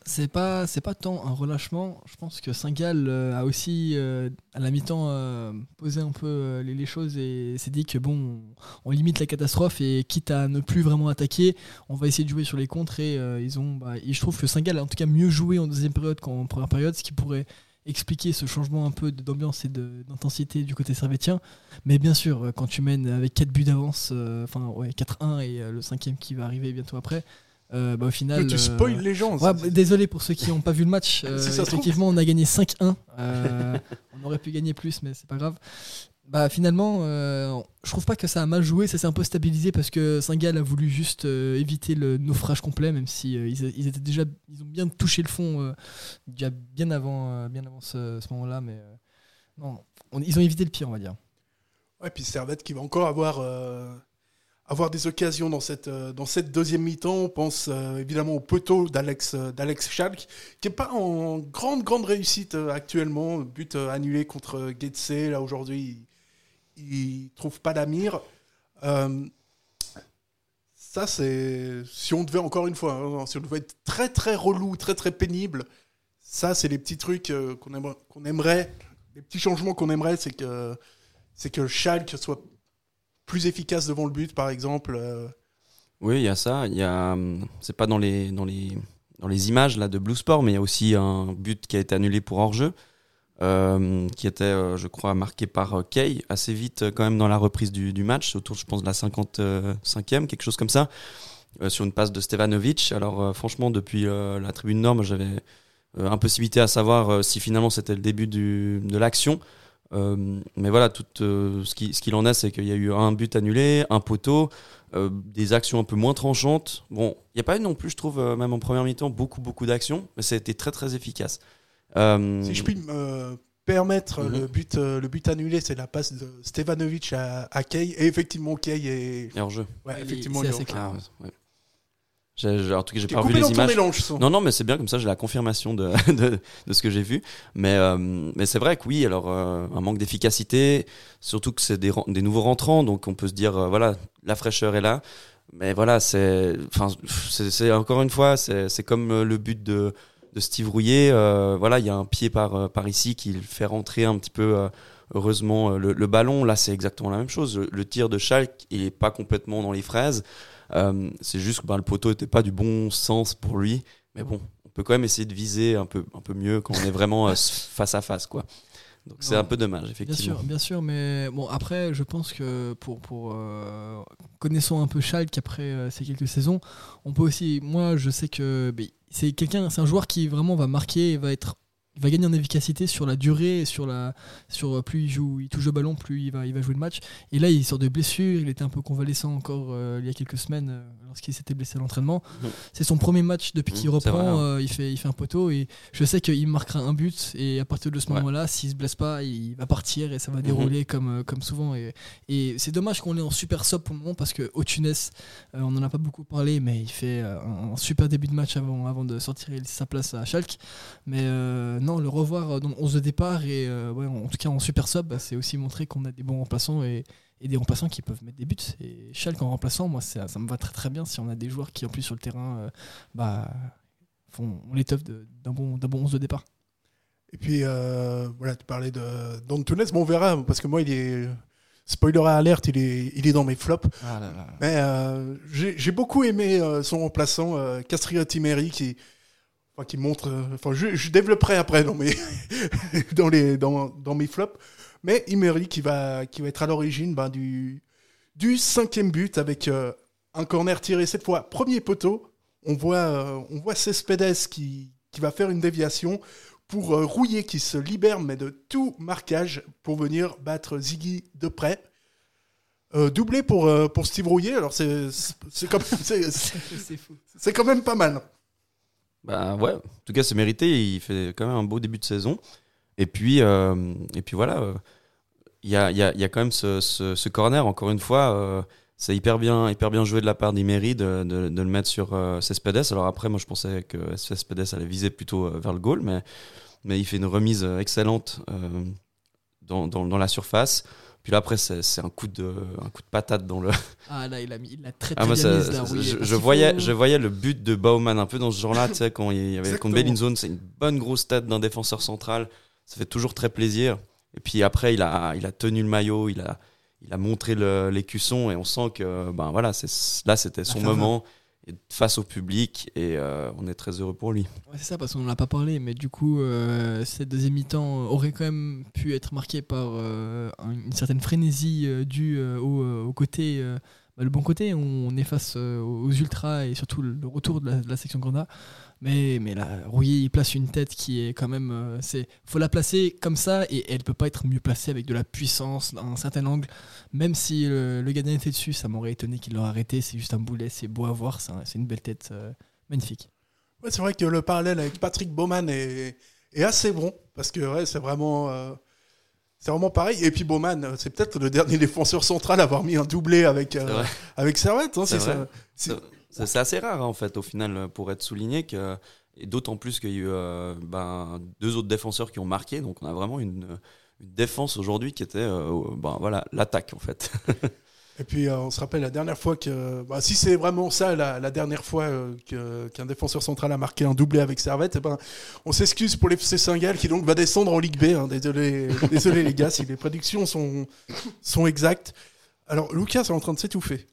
C'est pas, c'est pas tant un relâchement. Je pense que Saint-Gall euh, a aussi, euh, à la mi-temps, euh, posé un peu euh, les, choses et s'est dit que bon, on limite la catastrophe et quitte à ne plus vraiment attaquer, on va essayer de jouer sur les contres et ils ont. Bah, et je trouve que Saint-Gall a en tout cas mieux joué en deuxième période qu'en première période, ce qui pourrait expliquer ce changement un peu d'ambiance et d'intensité du côté servétien. Mais bien sûr, quand tu mènes avec 4 buts d'avance, enfin ouais, 4-1 et le cinquième qui va arriver bientôt après, euh, bah, au final. tu euh, spoil les gens. Ouais, bah, désolé pour ceux qui n'ont pas vu le match. [LAUGHS] Euh, effectivement, on a gagné 5-1. Euh, on aurait pu gagner plus, mais c'est pas grave. Bah, finalement, euh, je trouve pas que ça a mal joué. Ça s'est un peu stabilisé parce que Saint-Gall a voulu juste euh, éviter le naufrage complet, même si euh, ils, ils étaient déjà, ils ont bien touché le fond déjà bien avant, bien avant ce, ce moment-là. Mais non, on- ils ont évité le pire, on va dire. Ouais, puis Servette qui va encore avoir, avoir des occasions dans cette, euh, dans cette deuxième mi-temps. On pense euh, évidemment au poteau d'Alex euh, d'Alex Schalk, qui n'est pas en grande, grande réussite actuellement. But annulé contre Getse. Là, aujourd'hui, il ne trouve pas. Euh, ça, c'est. Si on devait, encore une fois, hein, si on devait être très, très relou, très, très pénible, ça, c'est les petits trucs qu'on aimerait, qu'on aimerait, les petits changements qu'on aimerait, c'est que c'est que Schalke soit plus efficace devant le but, par exemple. euh. Oui, il y a ça. Il y hum, c'est pas dans les, dans les, dans les images là de Blue Sport, mais il y a aussi un but qui a été annulé pour hors-jeu, euh, qui était, euh, je crois, marqué par euh, Kay assez vite euh, quand même dans la reprise du, match, autour, je pense, de la 55e, quelque chose comme ça, euh, sur une passe de Stevanovic. Alors, euh, franchement, depuis euh, la tribune Nord, j'avais euh, impossibilité à savoir euh, si finalement c'était le début de l'action. Euh, mais voilà, tout euh, ce qui- ce qu'il en est, c'est qu'il y a eu un but annulé, un poteau, euh, des actions un peu moins tranchantes. Bon, il n'y a pas eu non plus, je trouve, euh, même en première mi-temps, beaucoup, beaucoup d'actions, mais ça a été très, très efficace. Euh, Si je puis me permettre, Mhm. le, but, le but annulé, c'est la passe de Stevanovic à, à Kay. Et effectivement, Kay est. Et hors-jeu. Ouais, Il est- effectivement, est assez clair. Ah, ouais, ouais. J'ai- en tout cas, j'ai pas coupé les images. mélange. Non, non, mais c'est bien comme ça, j'ai la confirmation de, [LAUGHS] de, de ce que j'ai vu. Mais, euh, mais c'est vrai que oui, alors euh, un manque d'efficacité, surtout que c'est des, nouveaux rentrants, donc on peut se dire, euh, voilà, la fraîcheur est là. Mais voilà, c'est, enfin, c'est, encore une fois, c'est, c'est comme le but de, de Steve Rouillet. voilà, il y a un pied par, par ici qui fait rentrer un petit peu. Heureusement, le, le ballon, là, c'est exactement la même chose. Le, le tir de Schalke, il est pas complètement dans les fraises. Euh, c'est juste que ben, le poteau n'était pas du bon sens pour lui. Mais bon, on peut quand même essayer de viser un peu, un peu mieux quand on est vraiment euh, [LAUGHS] face à face. Quoi. Donc c'est un peu dommage, Bien effectivement. sûr, bien sûr, mais bon, après, je pense que pour, pour euh, connaissant un peu Schalke après euh, ces quelques saisons, on peut aussi, moi, je sais que c'est quelqu'un, c'est un joueur qui vraiment va marquer et va être, il va gagner en efficacité sur la durée, sur la, sur euh, plus il joue, il touche le ballon, plus il va, il va jouer le match. Et là, il sort de blessure, il était un peu convalescent encore euh, il y a quelques semaines euh, lorsqu'il s'était blessé à l'entraînement. C'est son premier match depuis qu'il c'est reprend, vrai, euh, il fait, il fait un poteau et je sais qu'il marquera un but et à partir de ce Ouais. moment-là, s'il se blesse pas, il va partir et ça va dérouler comme, comme souvent. Et, et c'est dommage qu'on l'ait en super sub pour le moment parce que Otunes, euh, on n'en a pas beaucoup parlé, mais il fait un, un super début de match avant, avant de sortir sa place à Schalke. Mais euh, non, le revoir euh, dans le 11 de départ et euh, ouais, en tout cas en super sub, bah, c'est aussi montrer qu'on a des bons remplaçants et, et des remplaçants qui peuvent mettre des buts. Et Schalke en remplaçant, moi, ça, ça me va très très bien si on a des joueurs qui en plus sur le terrain euh, bah, font l'étoffe de- d'un bon, d'un bon 11 de départ. Et puis, euh, voilà, tu parlais de d'Antunes. Bon, on verra, parce que moi, il est. Spoiler alerte, il est, il est dans mes flops. Mais euh, j'ai beaucoup aimé euh, son remplaçant, euh, Castrioti Meri, qui, enfin, qui montre. euh, Enfin, je, je développerai après dans mes, [LAUGHS] dans les, dans, dans mes flops. Mais Imeri qui va, qui va être à l'origine ben, du, du cinquième but avec euh, un corner tiré cette fois premier poteau. On voit, euh, on voit Cespedes qui, qui va faire une déviation pour euh, Rouillet qui se libère mais de tout marquage pour venir battre Ziggy de près. Euh, doublé pour, euh, pour Steve Rouillet, alors c'est quand, [LAUGHS] quand même pas mal. Bah ouais, en tout cas c'est mérité, il fait quand même un beau début de saison. Et puis, euh, et puis voilà, euh, il y, y, a, quand même ce, ce, corner, encore une fois, euh, c'est hyper bien, hyper bien joué de la part d'Imery de, de, le mettre sur Cespedes. Alors après, moi je pensais que Cespedes allait viser plutôt vers le goal, mais, mais il fait une remise excellente dans, dans la surface. Puis là, après, c'est un, coup de- un coup de patate dans le. [LAUGHS] Ah là, il a, mis, il a très Ah, très bien ça- là, je, voyais, je voyais le but de Baumann un peu dans ce genre-là, tu sais, quand il y avait qu'on Exactement. une zone, c'est une bonne grosse tête d'un défenseur central. Ça fait toujours très plaisir. Et puis après, il a, il a tenu le maillot, il a, il a montré l'écusson et on sent que, ben voilà, là, c'était son moment face au public et euh, on est très heureux pour lui. C'est ça, parce qu'on n'en a pas parlé, mais du coup, euh, cette deuxième mi-temps aurait quand même pu être marquée par euh, une certaine frénésie euh, due au, côté, bah, le bon côté, on est face aux ultras et surtout le retour de la, de la section Grenat. Mais, mais là, Rouillet, il place une tête qui est quand même. euh, c'est faut la placer comme ça et elle peut pas être mieux placée avec de la puissance, dans un certain angle. Même si le, le gardien était dessus, ça m'aurait étonné qu'il l'aurait arrêté. C'est juste un boulet, c'est beau à voir, c'est un- c'est une belle tête euh, magnifique. Ouais, c'est vrai que le parallèle avec Patrick Baumann est, est assez bon parce que ouais, c'est vraiment, euh, c'est vraiment pareil. Et puis Baumann, euh, c'est peut-être le dernier [LAUGHS] défenseur central à avoir mis un doublé avec euh, avec Servette. hein, C'est ça. C'est- assez rare en fait au final euh, pour être souligné que d'autant plus qu'il y a eu euh, ben, deux autres défenseurs qui ont marqué donc on a vraiment une, une défense aujourd'hui qui était euh, ben, voilà l'attaque en fait. [LAUGHS] Et puis euh, on se rappelle la dernière fois que, bah, si c'est vraiment ça, la, dernière fois euh, qu'un défenseur central a marqué un doublé avec Servette, eh ben, on s'excuse pour l'FC Saint-Gall qui donc va descendre en Ligue B. hein. désolé, désolé les gars si les prédictions sont sont exactes. Alors Lucas est en train de s'étouffer.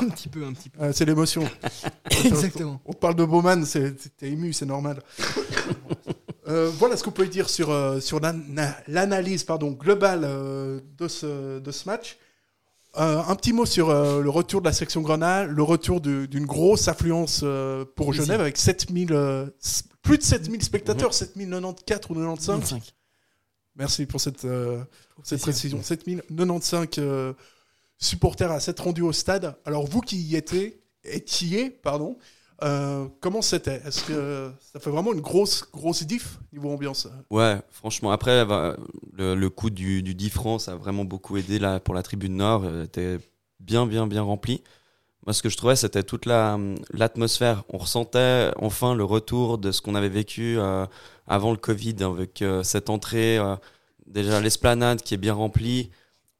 Un petit peu, un petit peu. Euh, c'est l'émotion. [LAUGHS] Exactement. On parle de Bowman, c'est- t'es ému, c'est normal. Euh, voilà ce qu'on peut dire sur, euh, sur l'an- l'analyse pardon, globale euh, de, ce, de ce match. Un petit mot sur le retour de la section Grenat, le retour d'une grosse affluence pour Genève avec 7000, s- plus de 7000 spectateurs, 7094 ou 95. 25. Merci pour cette, euh, cette précision. 7095 supporters à s'être rendus au stade. Alors vous qui y étiez, étiez, pardon, euh, comment c'était? Est-ce que ça fait vraiment une grosse, grosse diff niveau ambiance? Ouais, franchement, après, bah, le, le coup du, du 10 francs, a vraiment beaucoup aidé là, pour la tribune nord. Elle était bien, bien, bien remplie. Moi, ce que je trouvais, c'était toute la, l'atmosphère. On ressentait enfin le retour de ce qu'on avait vécu euh, avant le Covid, avec euh, cette entrée, déjà l'esplanade qui est bien remplie.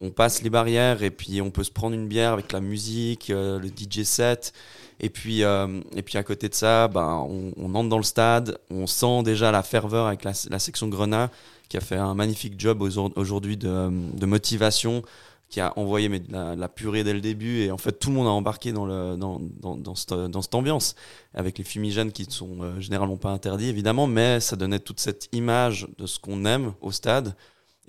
On passe les barrières et puis on peut se prendre une bière avec la musique, euh, le DJ set. Et puis, euh, et puis à côté de ça, ben, on, entre dans le stade, on sent déjà la ferveur avec la, section Grenat qui a fait un magnifique job aujourd- aujourd'hui de, motivation, qui a envoyé mais, la, la purée dès le début. Et en fait, tout le monde a embarqué dans, le, dans, dans, dans, cette, dans cette ambiance, avec les fumigènes qui ne sont euh, généralement pas interdits, évidemment, mais ça donnait toute cette image de ce qu'on aime au stade.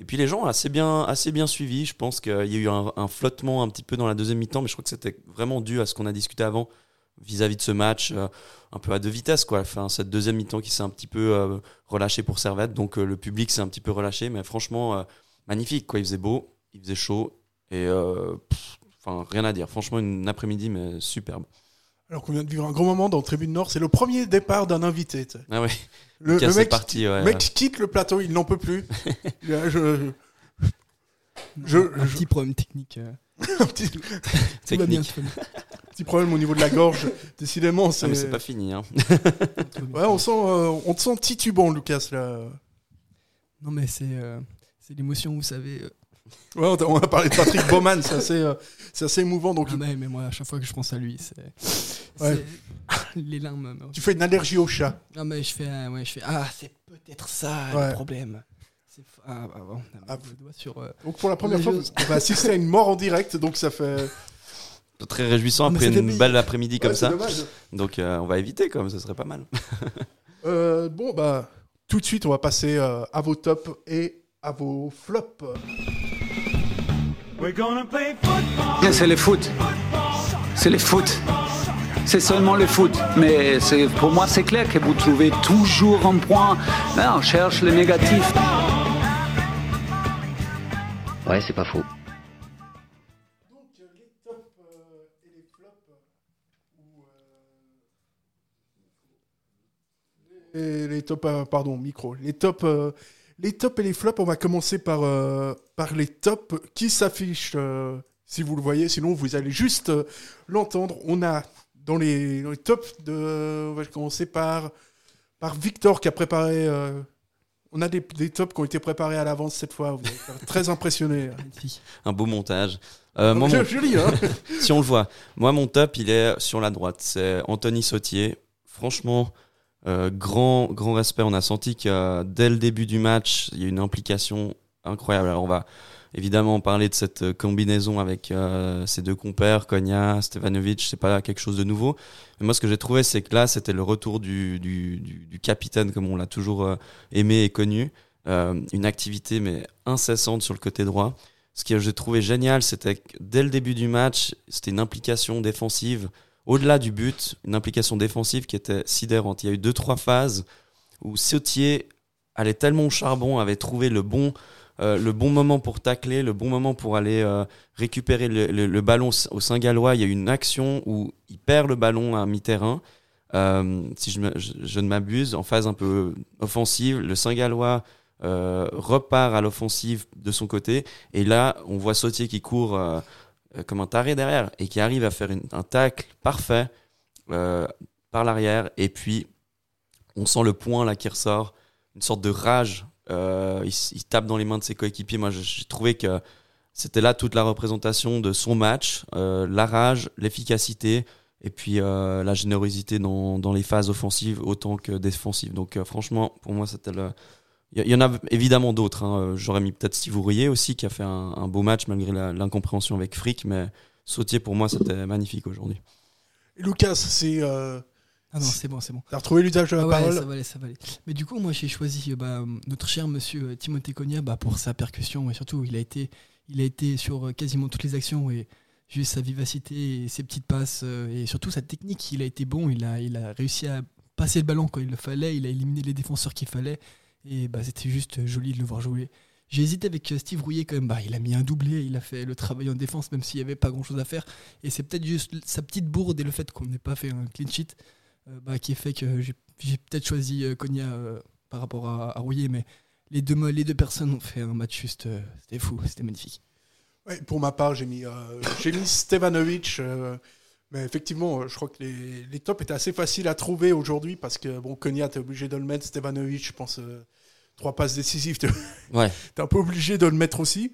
Et puis les gens ont assez bien, assez bien suivi. Je pense qu'il y a eu un, flottement un petit peu dans la deuxième mi-temps, mais je crois que c'était vraiment dû à ce qu'on a discuté avant vis-à-vis de ce match, euh, un peu à deux vitesses. Quoi. Enfin, cette deuxième mi-temps qui s'est un petit peu euh, relâchée pour Servette, donc euh, le public s'est un petit peu relâché, mais franchement, euh, magnifique. Quoi. Il faisait beau, il faisait chaud, et rien à dire. Franchement, une après-midi, mais superbe. Alors qu'on vient de vivre un grand moment dans Tribune Nord, c'est le premier départ d'un invité. Ah ouais. Le, mec, parti, ouais. le mec quitte le plateau, il n'en peut plus. [LAUGHS] Je, je, un je- petit problème technique. euh. [LAUGHS] un petit, Technique. [LAUGHS] problème au niveau de la gorge. Décidément, Ah, c'est. mais c'est pas fini. Hein. Ouais, on sent, euh, on te sent titubant, Lucas là. Non, mais c'est euh, c'est l'émotion, vous savez. euh. Ouais, on a, on a parlé de Patrick Baumann, c'est assez, euh, c'est assez émouvant. Donc, Ah, mais, mais moi, à chaque fois que je pense à lui, c'est. Ouais. [LAUGHS] Les larmes. me- tu fais une allergie au chat. Non, mais je fais. euh, ouais, je fais ah, c'est peut-être ça Ouais. le problème. C'est- Ah, bah, bon, on a Ah, le doigt sur. euh, Donc, pour la première fois, on va assister à une mort en direct. Donc, ça fait. Très réjouissant Ah, après une belle après-midi comme ça. dommage. Donc euh, on va éviter, comme ce serait pas mal. [LAUGHS] Euh, bon, bah, tout de suite, on va passer euh, à vos tops et à vos flops. C'est le foot. C'est le foot. C'est seulement le foot. Mais c'est- pour moi, c'est clair que vous trouvez toujours un point. Là, on cherche le négatif. Ouais, c'est pas faux. Donc, euh, les tops et les flops. ou, les, les tops, pardon, micro. Les tops, euh, les tops et les flops, on va commencer par, euh, par les tops qui s'affichent, euh, si vous le voyez. Sinon, vous allez juste euh, l'entendre. On a dans les, dans les tops, de, on va commencer par, par Victor qui a préparé on a des, des tops qui ont été préparés à l'avance cette fois. Vous allez [LAUGHS] faire très impressionné. Un beau montage. Euh, moi, je- mon- joli, hein. [LAUGHS] si on le voit. Moi, mon top, il est sur la droite. C'est Anthony Sautier. Franchement, euh, grand, grand respect. On a senti que dès le début du match, il y a une implication incroyable. Alors, on va évidemment parler de cette combinaison avec euh, ses deux compères, Konya, Stevanovic. C'est pas quelque chose de nouveau. Mais moi, ce que j'ai trouvé, c'est que là, c'était le retour du, du, du, du capitaine, comme on l'a toujours euh, aimé et connu. Euh, une activité, mais incessante sur le côté droit. Ce que j'ai trouvé génial, c'était que dès le début du match, c'était une implication défensive, au-delà du but, une implication défensive qui était sidérante. Il y a eu deux, trois phases où Sautier allait tellement au charbon, avait trouvé le bon, euh, le bon moment pour tacler, le bon moment pour aller euh, récupérer le, ballon au Saint-Gallois. Il y a eu une action où il perd le ballon à mi-terrain. Euh, si je, je- ne m'abuse, en phase un peu offensive, le Saint-Gallois repart à l'offensive de son côté. Et là, on voit Sautier qui court euh, comme un taré derrière et qui arrive à faire un tacle parfait euh, par l'arrière. Et puis, on sent le point là qui ressort, une sorte de rage. Euh, il, tape dans les mains de ses coéquipiers. Moi, j'ai trouvé que c'était là toute la représentation de son match, la rage, l'efficacité et puis la générosité dans, dans les phases offensives autant que défensives. Donc franchement, pour moi, c'était le... Il y- en a évidemment d'autres. hein. J'aurais mis peut-être Steve aussi, qui a fait un, un beau match malgré l'incompréhension avec Frick, mais Sautier, pour moi, c'était [COUGHS] magnifique aujourd'hui. Lucas, c'est. euh, Ah non, c'est bon, c'est bon. T'as retrouvé l'usage de la Ah ouais, parole ça va aller, ça va aller. Mais du coup, moi, j'ai choisi euh, bah, notre cher monsieur euh, Timothée Cogna bah, pour sa percussion et surtout, il a été, il a été sur euh, quasiment toutes les actions et juste sa vivacité et ses petites passes euh, et surtout sa technique, il a été bon. Il a, il a réussi à passer le ballon quand il le fallait, il a éliminé les défenseurs qu'il fallait et bah, c'était juste euh, joli de le voir jouer. J'ai hésité avec euh, Steve Rouillet quand même. Bah, il a mis un doublé, il a fait le travail en défense même s'il n'y avait pas grand chose à faire. Et c'est peut-être juste sa petite bourde et le fait qu'on n'ait pas fait un clean sheet euh, bah, qui fait que j'ai peut-être choisi euh, Konya euh, par rapport à, à Rouillet, mais les deux, les deux personnes ont fait un match juste. euh, c'était fou, c'était magnifique. Ouais, pour ma part, j'ai mis, euh, j'ai mis Stevanovic. Mais effectivement, je crois que les, les tops étaient assez faciles à trouver aujourd'hui parce que bon, Konya, t'es obligé de le mettre. Stevanovic, je pense, euh, trois passes décisives, t'es [LAUGHS] Ouais. un peu obligé de le mettre aussi.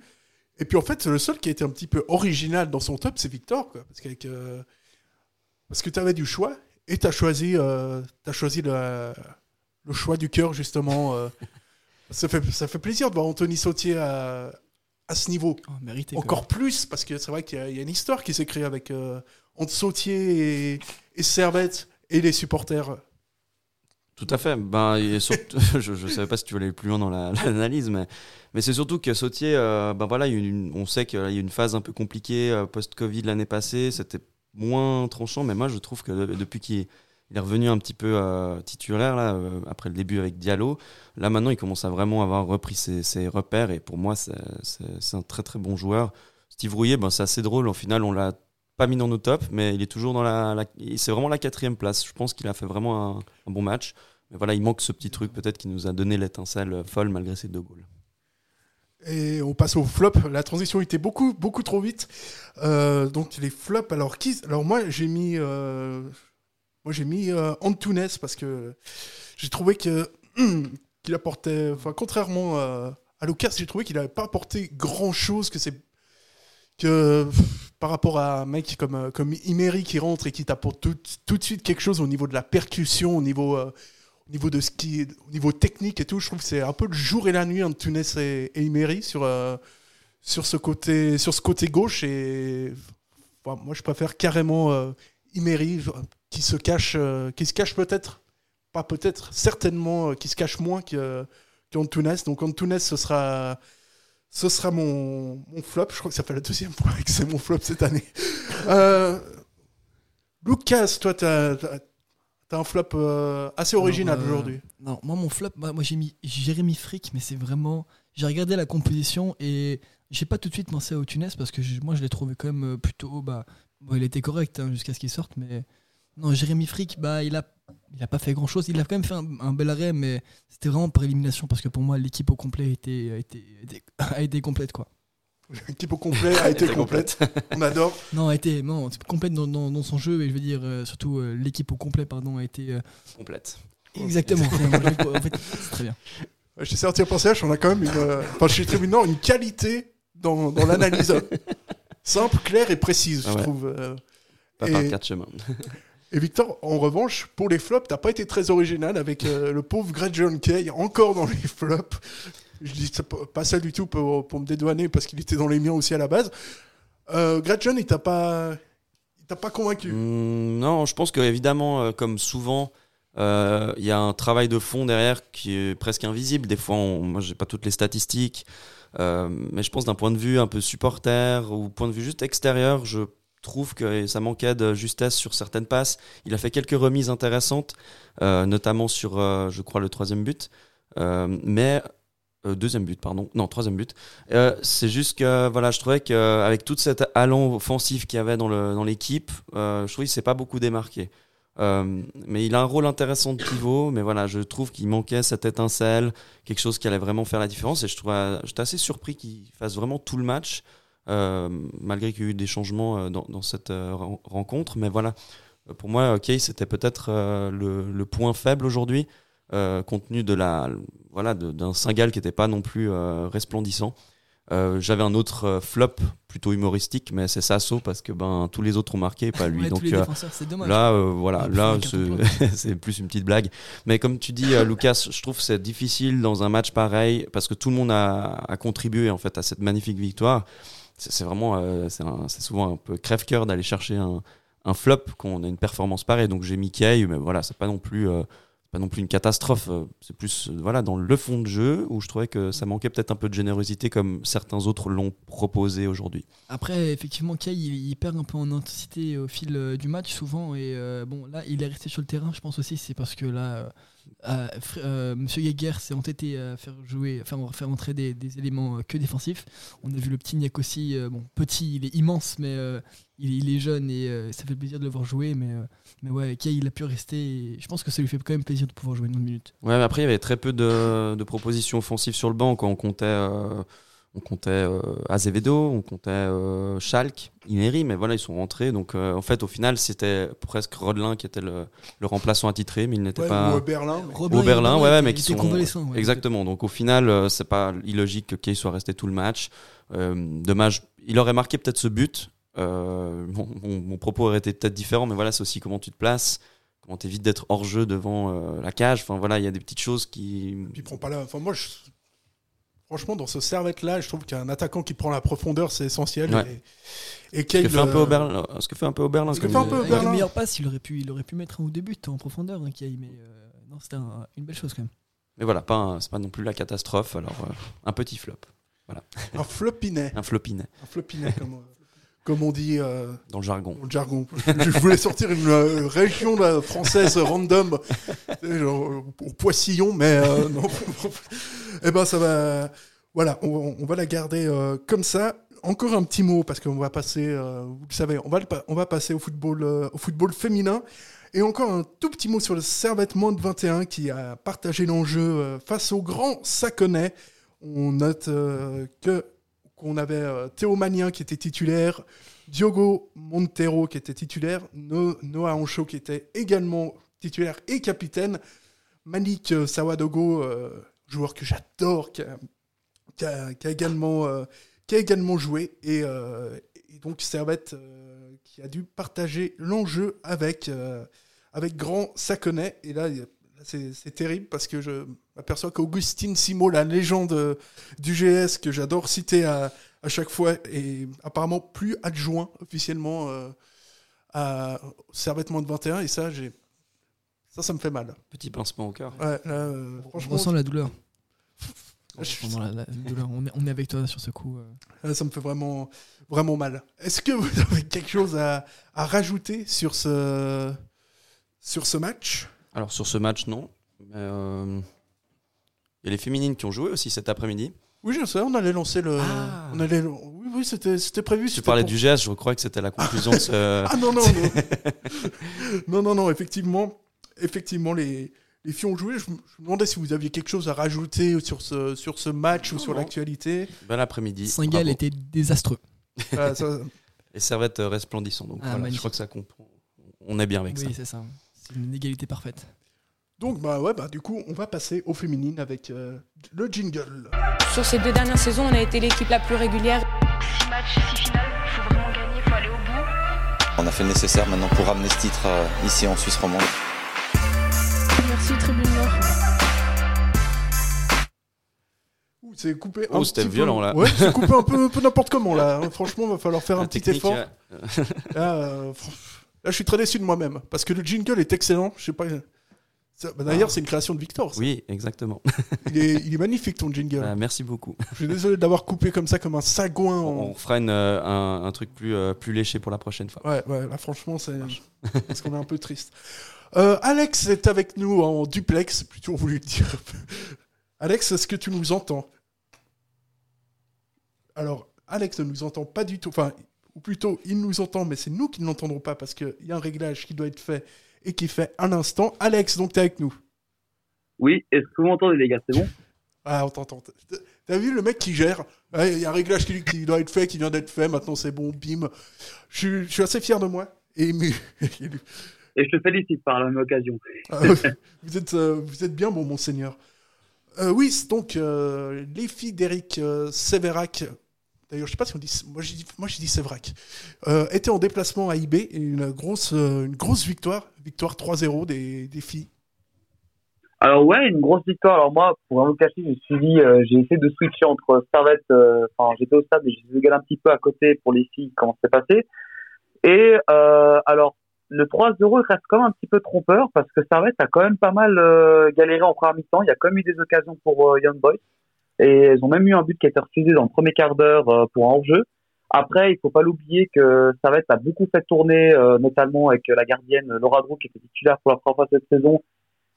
Et puis en fait, le seul qui a été un petit peu original dans son top, c'est Victor. Quoi, parce, qu'avec, euh, parce que tu avais du choix et tu as choisi, euh, t'as choisi le, le choix du cœur, justement. euh. [LAUGHS] ça, fait, ça fait plaisir de voir Anthony Sautier à, à ce niveau. mérité, quand Encore plus, parce que c'est vrai qu'il y, a- il y a une histoire qui s'est créée avec euh, entre Sautier et, et Servette et les supporters. Tout à fait. Ben, et surtout, [LAUGHS] [LAUGHS] je ne savais pas si tu voulais aller plus loin dans la- [LAUGHS] l'analyse, mais, mais c'est surtout que Sautier, euh, ben voilà, une- on sait qu'il y a eu une phase un peu compliquée euh, post-Covid l'année passée. C'était moins tranchant, mais moi je trouve que de- depuis qu'il il est revenu un petit peu euh, titulaire là, euh, après le début avec Diallo, là maintenant il commence à vraiment avoir repris ses, repères et pour moi c'est un très très bon joueur. Steve Rouillet, ben, c'est assez drôle. Au final, on l'a pas mis dans nos tops, mais il est toujours dans la. c'est vraiment la quatrième place. Je pense qu'il a fait vraiment un, bon match. Mais voilà, il manque ce petit truc peut-être qui nous a donné l'étincelle folle malgré ses deux goals. Et on passe au flop. La transition était beaucoup, beaucoup trop vite. Euh, donc les flops. Alors qui Alors moi j'ai mis, moi j'ai mis euh, Antunes parce que j'ai trouvé que [CLEARS THROAT] qu'il apportait, enfin contrairement euh, à Lucas, j'ai trouvé qu'il n'avait pas apporté grand chose. Que c'est que par rapport à un mec comme euh, comme Imery qui rentre et qui t'apporte tout, tout de suite quelque chose au niveau de la percussion, au niveau euh, au niveau de ce qui au niveau technique et tout, je trouve que c'est un peu le jour et la nuit entre Tunes et, et Imery sur, sur, ce côté, sur ce côté gauche. Et moi, je préfère carrément euh, qui se cache, euh, qui se cache peut-être, pas peut-être, certainement, euh, qui se cache moins que, qu'Antunes. Donc Antunes, ce sera. Ce sera mon, mon flop. Je crois que ça fait la deuxième fois que c'est mon flop cette année. [LAUGHS] Euh, Lucas, toi, t'as, t'as un flop euh, assez original euh, aujourd'hui. Non, moi mon flop, bah, moi j'ai mis Jérémy Frick, mais c'est vraiment. J'ai regardé la composition et j'ai pas tout de suite pensé au Tunis parce que moi je l'ai trouvé quand même euh, plutôt. Bah, bon, il était correct hein, jusqu'à ce qu'il sorte, mais non, Jérémy Frick, bah, il a, il a pas fait grand chose. Il a quand même fait un, un bel arrêt, mais c'était vraiment par élimination parce que pour moi l'équipe au complet était, a été, était- [LAUGHS] a été complète quoi. L'équipe au complet a été [LAUGHS] complète. On adore. Non, a été non, complète dans, dans, dans son jeu et je veux dire euh, surtout euh, l'équipe au complet pardon a été euh, Complète. Exactement. [LAUGHS] je- en fait, c'est très bien. Chez Servetien PCH, on a quand même une. euh, Enfin, chez une qualité dans, dans l'analyse. Simple, claire et précise, Ah je ouais. trouve. euh. Pas Et- par quatre chemins. Et Victor, en revanche, pour les flops, t'as pas été très original avec euh, le pauvre Greg John Kay, encore dans les flops. Je dis pas ça du tout pour, me dédouaner parce qu'il était dans les miens aussi à la base. Euh, Greg John, il t'a pas, t'a pas convaincu. Mm, non, je pense que évidemment, euh, comme souvent, euh, il y a un travail de fond derrière qui est presque invisible. Des fois, on, moi, j'ai pas toutes les statistiques, mais je pense d'un point de vue un peu supporter ou point de vue juste extérieur, je trouve que ça manquait de justesse sur certaines passes. Il a fait quelques remises intéressantes, euh, notamment sur, euh, je crois, le troisième but, Euh, mais deuxième but, pardon. Non, troisième but. C'est juste que voilà, je trouvais qu'avec toute cette allant offensif qu'il y avait dans dans l'équipe, euh, je trouvais qu'il s'est pas beaucoup démarqué. Mais il a un rôle intéressant de pivot, mais voilà, je trouve qu'il manquait cette étincelle, quelque chose qui allait vraiment faire la différence. Et je trouvais, j'étais assez surpris qu'il fasse vraiment tout le match, malgré qu'il y a eu des changements euh, dans, dans cette euh, ren- rencontre. Mais voilà, Euh, pour moi, ok, c'était peut-être euh, le, le point faible aujourd'hui, euh, compte tenu de la, voilà, d'un Singal qui n'était pas non plus euh, resplendissant. Euh, J'avais un autre euh, flop plutôt humoristique, mais c'est Sasso parce que ben tous les autres ont marqué, pas [LAUGHS] lui. Ouais, Donc euh, dommage. là, euh, voilà, là [LAUGHS] c'est- plus une petite blague. Mais comme tu dis, euh, Lucas, je trouve que c'est difficile dans un match pareil parce que tout le monde a, a contribué en fait à cette magnifique victoire. C'est vraiment, euh, c'est souvent un peu crève-cœur d'aller chercher un, flop quand on a une performance pareille. Donc j'ai mis Kay, mais voilà, c'est pas non plus. euh, pas non plus une catastrophe, euh, c'est plus euh, voilà dans le fond de jeu où je trouvais que ça manquait peut-être un peu de générosité comme certains autres l'ont proposé aujourd'hui. Après, effectivement, Kay, il, perd un peu en intensité au fil du match souvent. Et bon, là, il est resté sur le terrain. Je pense aussi, c'est parce que là, euh, euh, Monsieur Yeager s'est entêté à faire jouer, enfin, faire entrer des, éléments euh, que défensifs. On a vu le petit Niak aussi. bon, petit, il est immense, mais il, est jeune et ça fait plaisir de le voir jouer. Mais, mais ouais, Kay, il a pu rester. Je pense que ça lui fait quand même plaisir de pouvoir jouer une minute. Ouais, mais après, il y avait très peu de, de propositions offensives sur le banc. Quand on comptait, on comptait euh, Azevedo, on comptait euh, Schalke, Ineri, mais voilà, ils sont rentrés. Donc, euh, en fait, au final, c'était presque Rodelin qui était le, le remplaçant attitré, mais il n'était Ouais, pas. ou, Berlin, Robin, Ou Berlin, ouais, mais qui sont. ouais. Exactement. Donc, au final, euh, c'est pas illogique que Kay soit resté tout le match. Euh, dommage. Il aurait marqué peut-être ce but. Euh, mon, mon- mon propos aurait été peut-être différent, mais voilà, c'est aussi comment tu te places, comment tu évites d'être hors jeu devant euh, la cage. Enfin voilà, il y a des petites choses qui. Puis il prend pas la. Enfin, moi, je- franchement, dans ce servette-là, je trouve qu'un attaquant qui prend la profondeur, c'est essentiel. Ouais. Et, et Ce que fait un peu Oberlin. Ce que fait un peu Oberlin. Ce que fait un il- peu Avec le meilleur passe, il aurait pu, il aurait pu mettre un ou deux buts en profondeur, hein, Kay, mais euh, non, c'était un- une belle chose quand même. Mais voilà, pas un- c'est pas non plus la catastrophe. Alors euh, un petit flop. Voilà. Un flopinet. un flopinet Un flopinet, comme, euh, comme on dit euh, dans le jargon. dans le jargon. je voulais sortir une euh, région là, française random, genre, au Poissillon, mais euh, [LAUGHS] non. Eh ben, ça va. Voilà, on, on va la garder comme ça. Encore un petit mot, parce qu'on va passer, vous le savez, on va, le on va passer au football, au football féminin. Et encore un tout petit mot sur le Servette Monde 21 qui a partagé l'enjeu face au grand Saconnet. On note que qu'on avait euh, Théo Magnin qui était titulaire, Diogo Montero qui était titulaire, No- Noah Ancho qui était également titulaire et capitaine, Manik euh, Sawadogo, euh, joueur que j'adore, qui a, qui qui euh, qui a également joué, et, donc Servette qui a dû partager l'enjeu avec, avec Grand Saconnet. Et là, c'est terrible parce que je m'aperçois qu'Augustine Simo, la légende euh, du GS que j'adore citer à, à chaque fois, est apparemment plus adjoint officiellement euh, à Servettement de 21. Et ça, j'ai ça, ça me fait mal. Petit pincement au cœur. Ouais, là, euh, On ressent la douleur. [LAUGHS] On, Je- ressent la- la douleur. On est, on est avec toi sur ce coup. euh. là, ça me fait vraiment, vraiment mal. Est-ce que vous [LAUGHS] avez quelque chose à, à rajouter sur ce, sur ce match? Alors sur ce match, non. Mais, euh, Il y a les féminines qui ont joué aussi cet après-midi. Oui, je sais, on allait lancer le. Ah. On allait, oui, oui, c'était c'était prévu. Tu parlais pour- du geste, je crois que c'était la conclusion de ce. [LAUGHS] Ah non, non, non. [LAUGHS] non, non, non, effectivement, effectivement les, les filles ont joué. Je, me je me demandais si vous aviez quelque chose à rajouter sur ce, sur ce match ou sur l'actualité. Bel après-midi. Bravo. était désastreux. Ah, ça- [LAUGHS] Et Servette euh, resplendissant. Donc Ah, voilà, je crois que ça comprend. On est bien avec oui, ça. c'est ça. C'est une égalité parfaite. Donc bah ouais, bah du coup, on va passer aux féminines avec euh, le jingle. Sur ces deux dernières saisons, on a été l'équipe la plus régulière. 6 matchs, 6 finales, faut vraiment gagner, faut aller au bout. On a fait le nécessaire maintenant pour ramener ce titre euh, ici en Suisse romande. Merci Tribune Nord. Ouh, C'est coupé un Oh, c'était petit peu- violent, là. Ouais, c'est coupé un [LAUGHS] peu, un peu n'importe comment là. hein. Franchement, va falloir faire La un petit effort. euh, Là, fr- là, je suis très déçu de moi-même parce que le jingle est excellent. Je sais pas. bah, D'ailleurs, c'est une création de Victor. ça. Oui, exactement. Il est, il est magnifique ton jingle. Ah, merci beaucoup. Je suis désolé d'avoir coupé comme ça, comme un sagouin. en- On fera une, euh, un, un truc plus, euh, plus léché pour la prochaine fois. Ouais, ouais, là, franchement, c'est. Parce qu'on est un peu triste. Euh, Alex est avec nous en duplex, plutôt voulu le dire. Alex, est-ce que tu nous entends? Alors, Alex ne nous entend pas du tout. Enfin, ou plutôt, il nous entend, mais c'est nous qui ne l'entendrons pas parce qu'il y a un réglage qui doit être fait et qui est fait à l'instant. Alex, donc, tu es avec nous. Oui, est-ce que vous m'entendez, les gars C'est bon? Ah, on t'entend. T'as vu le mec qui gère Ouais, Il y a un réglage qui, qui doit être fait, qui vient d'être fait. Maintenant, c'est bon, bim. Je, suis- je suis assez fier de moi et ému. [LAUGHS] Et je te félicite par la même occasion. Ah, vous, êtes, euh, vous êtes bien bon, monseigneur. Euh, oui, donc euh, les filles d'Eric euh, Sévérac. D'ailleurs, je sais pas si on dit. Moi, j'ai dit, moi, j'ai dit Sévérac. Euh, étaient en déplacement à IB et une grosse, euh, une grosse victoire. Victoire 3-0 des, filles. Alors ouais, une grosse victoire. Alors moi, pour un cacher, j'ai suivi, euh, j'ai essayé de switcher entre Servette, euh, enfin j'étais au stade, mais j'ai regardé un petit peu à côté pour les filles comment c'est passé. Et euh, alors le 3-0 reste quand même un petit peu trompeur parce que Servette a quand même pas mal galéré en première mi-temps. Il y a quand même eu des occasions pour Young Boys et ils ont même eu un but qui a été refusé dans le premier quart d'heure euh, pour un hors-jeu. Après, il faut pas l'oublier que Servette a beaucoup fait tourner, euh, notamment avec la gardienne Laura Drew qui était titulaire pour la première fois cette saison.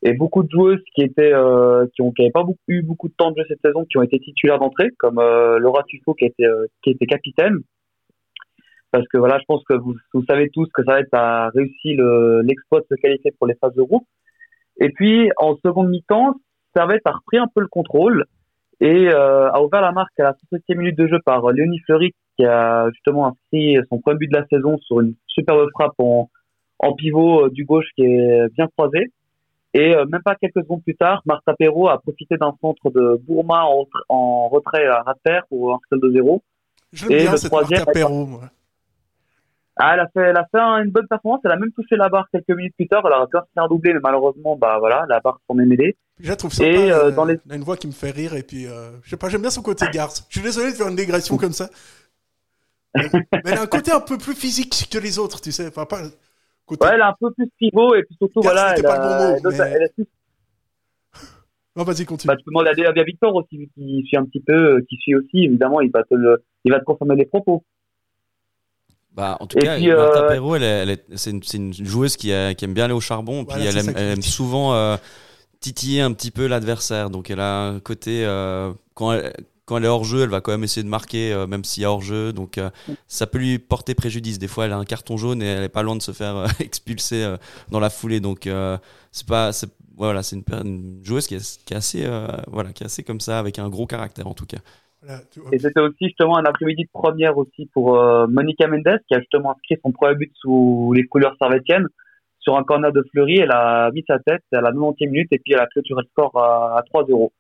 Et beaucoup de joueuses qui étaient euh, qui ont qui avaient pas eu beaucoup de temps de jeu cette saison qui ont été titulaires d'entrée comme euh, Laura Tufo qui était euh, qui était capitaine. Parce que voilà je pense que vous, vous savez tous que ça a réussi le- l'exploit de se qualifier pour les phases de groupe. Et puis en seconde mi-temps Servette a repris un peu le contrôle et euh, a ouvert la marque à la 67e minute de jeu par euh, Léonie Fleury qui a justement inscrit son premier but de la saison sur une superbe frappe en, en pivot euh, du gauche qui est bien croisé et euh, même pas quelques secondes plus tard, Martha Perrault a profité d'un centre de Bourma en, retrait- en retrait à terre pour un seul de 0. Je l'aime bien, cette Martha Perrault, moi. Ah, elle a fait, elle a fait un- une bonne performance. Elle a même touché la barre quelques minutes plus tard. Elle aurait pu faire doubler, mais malheureusement, bah voilà, la barre s'en est mêlée. Je trouve sympa. Et euh, euh, dans les Elle a une voix qui me fait rire et puis euh, je sais pas, j'aime bien son côté garce. Je suis désolé de faire une dégression comme ça. Mais elle a un côté un peu plus physique que les autres, tu sais. Enfin, pas côté. Ouais, elle a un peu plus pivot et puis surtout, Garce, voilà, elle pas a, le bon mot, elle a- mais- elle a su- Non, vas-y, continue. bah, tu peux demander à, à Victor aussi, qui suit un petit peu, euh, qui suit aussi, évidemment, il va te le, il va te confirmer les propos. Bah, en tout Et cas, puis, Martha euh, Perrault, elle, est- elle est- c'est une, joueuse qui, a- qui aime bien aller au charbon, puis Voilà, elle c'est aime, ça que elle aime souvent euh, titiller un petit peu l'adversaire. Donc elle a un côté, euh, quand, elle, quand elle est hors jeu, elle va quand même essayer de marquer, euh, même s'il y a hors jeu. Donc euh, ça peut lui porter préjudice. Des fois, elle a un carton jaune et elle est pas loin de se faire euh, [LAUGHS] expulser euh, dans la foulée. Donc euh, c'est pas, c'est- voilà, c'est une, joueuse qui est, qui est assez, euh, voilà, qui est assez comme ça, avec un gros caractère en tout cas. Et c'était aussi justement un après-midi de première aussi pour euh, Monica Mendes qui a justement inscrit son premier but sous les couleurs servétiennes sur un corner de Fleury. Elle a mis sa tête à la 90e minute et puis elle a clôturé le score à, à 3-0.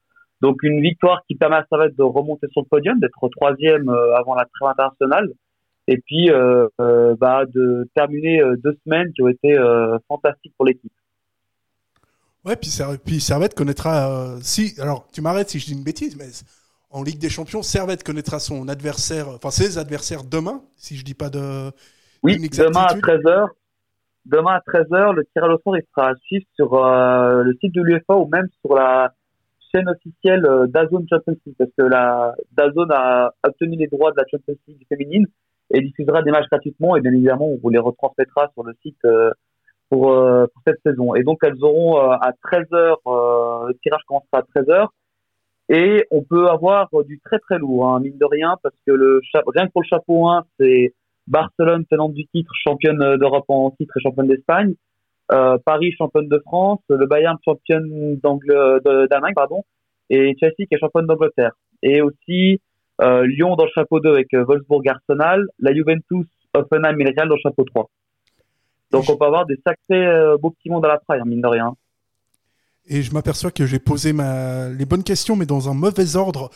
Donc une victoire qui permet à Servette de remonter sur le podium, d'être troisième euh, avant la trêve internationale et puis euh, euh, bah, de terminer deux semaines qui ont été euh, fantastiques pour l'équipe. Ouais, puis, Ser- puis Servette connaîtra. si, alors, tu m'arrêtes si je dis une bêtise, mais en Ligue des Champions, Servette connaîtra son adversaire, enfin ses adversaires demain, si je dis pas de. Oui, demain à 13h. Demain à 13h, le tirage au sort il sera à suivre sur euh, le site de l'UEFA ou même sur la chaîne officielle euh, DAZN Champions League parce que la DAZN a obtenu les droits de la Champions League féminine et diffusera des matchs gratuitement et bien évidemment on vous les retransmettra sur le site euh, pour, euh, pour cette saison. Et donc elles auront euh, à 13h, euh, le tirage commencera à 13h et on peut avoir du très très lourd, hein, mine de rien, parce que le rien que pour le chapeau 1, c'est Barcelone tenante du titre, championne euh, d'Europe en titre et championne d'Espagne. Euh, Paris championne de France, le Bayern championne de- d'Allemagne, pardon, et Chelsea qui est championne d'Angleterre. Et aussi euh, Lyon dans le chapeau 2 avec euh, Wolfsburg Arsenal, la Juventus, Offenheim et Real dans le chapeau 3. Donc on peut avoir des sacrés euh, beaux petits mondes à la praille, mine de rien. Et je m'aperçois que j'ai posé les bonnes questions, mais dans un mauvais ordre.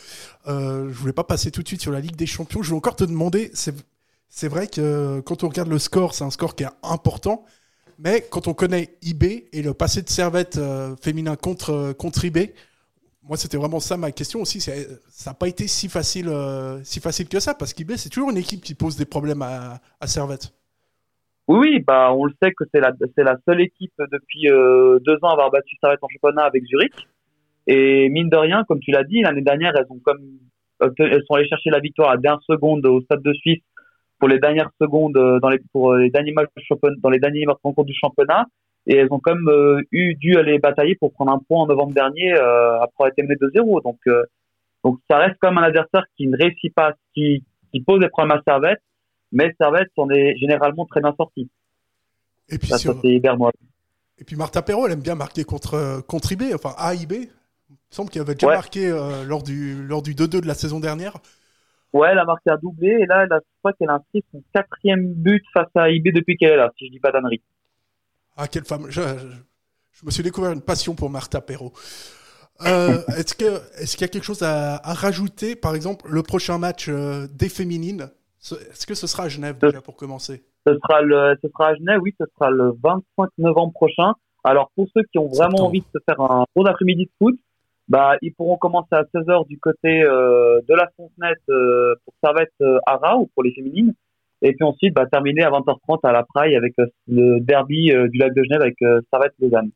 Euh, je voulais pas passer tout de suite sur la Ligue des Champions. Je voulais encore te demander, c'est vrai que quand on regarde le score, c'est un score qui est important. Mais quand on connaît eBay et le passé de Servette euh, féminin contre, euh, contre eBay, moi c'était vraiment ça ma question aussi. Ça n'a pas été si facile, euh, si facile que ça, parce qu'eBay c'est toujours une équipe qui pose des problèmes à, à Servette. Oui, bah, on le sait que c'est la, c'est la seule équipe depuis deux ans à avoir battu Servette en championnat avec Zurich. Et mine de rien, comme tu l'as dit, l'année dernière, elles ont comme, elles sont allées chercher la victoire à dernière seconde au Stade de Suisse pour les dernières secondes euh, dans les, pour euh, les derniers matchs dans les derniers rencontres du championnat. Et elles ont comme euh, eu dû aller batailler pour prendre un point en novembre dernier euh, après avoir été menées 2-0. Donc, euh, donc ça reste quand même un adversaire qui ne réussit pas, qui, qui pose des problèmes à Servette, mais Servette s'en est généralement très bien sorti. Et puis, Ça, sur- ça, et puis Martha Perrault, elle aime bien marquer contre, contre eBay, enfin eBay. Il me semble qu'elle avait déjà Ouais. marqué lors du lors du 2-2 de la saison dernière. Ouais, elle a marqué un doublé et là, elle a, je crois qu'elle a inscrit son quatrième but face à IB depuis qu'elle est là, si je dis pas d'annerie. Ah, quelle femme. Je, je- je me suis découvert une passion pour Martha Perrault. Euh, est-ce que est-ce qu'il y a quelque chose à, à rajouter? Par exemple, le prochain match euh, des féminines, ce- est-ce que ce sera à Genève déjà pour commencer? Ce sera le, ce sera à Genève, oui, ce sera le 25 novembre prochain. Alors pour ceux qui ont vraiment envie de se faire un bon après-midi de foot, bah ils pourront commencer à 16h du côté euh, de la Fontenette euh, pour Servette euh, Ara ou pour les féminines. Et puis ensuite, bah, terminer à 20h30 à la Praille avec euh, le derby euh, du lac de Genève avec euh, Servette Lausanne.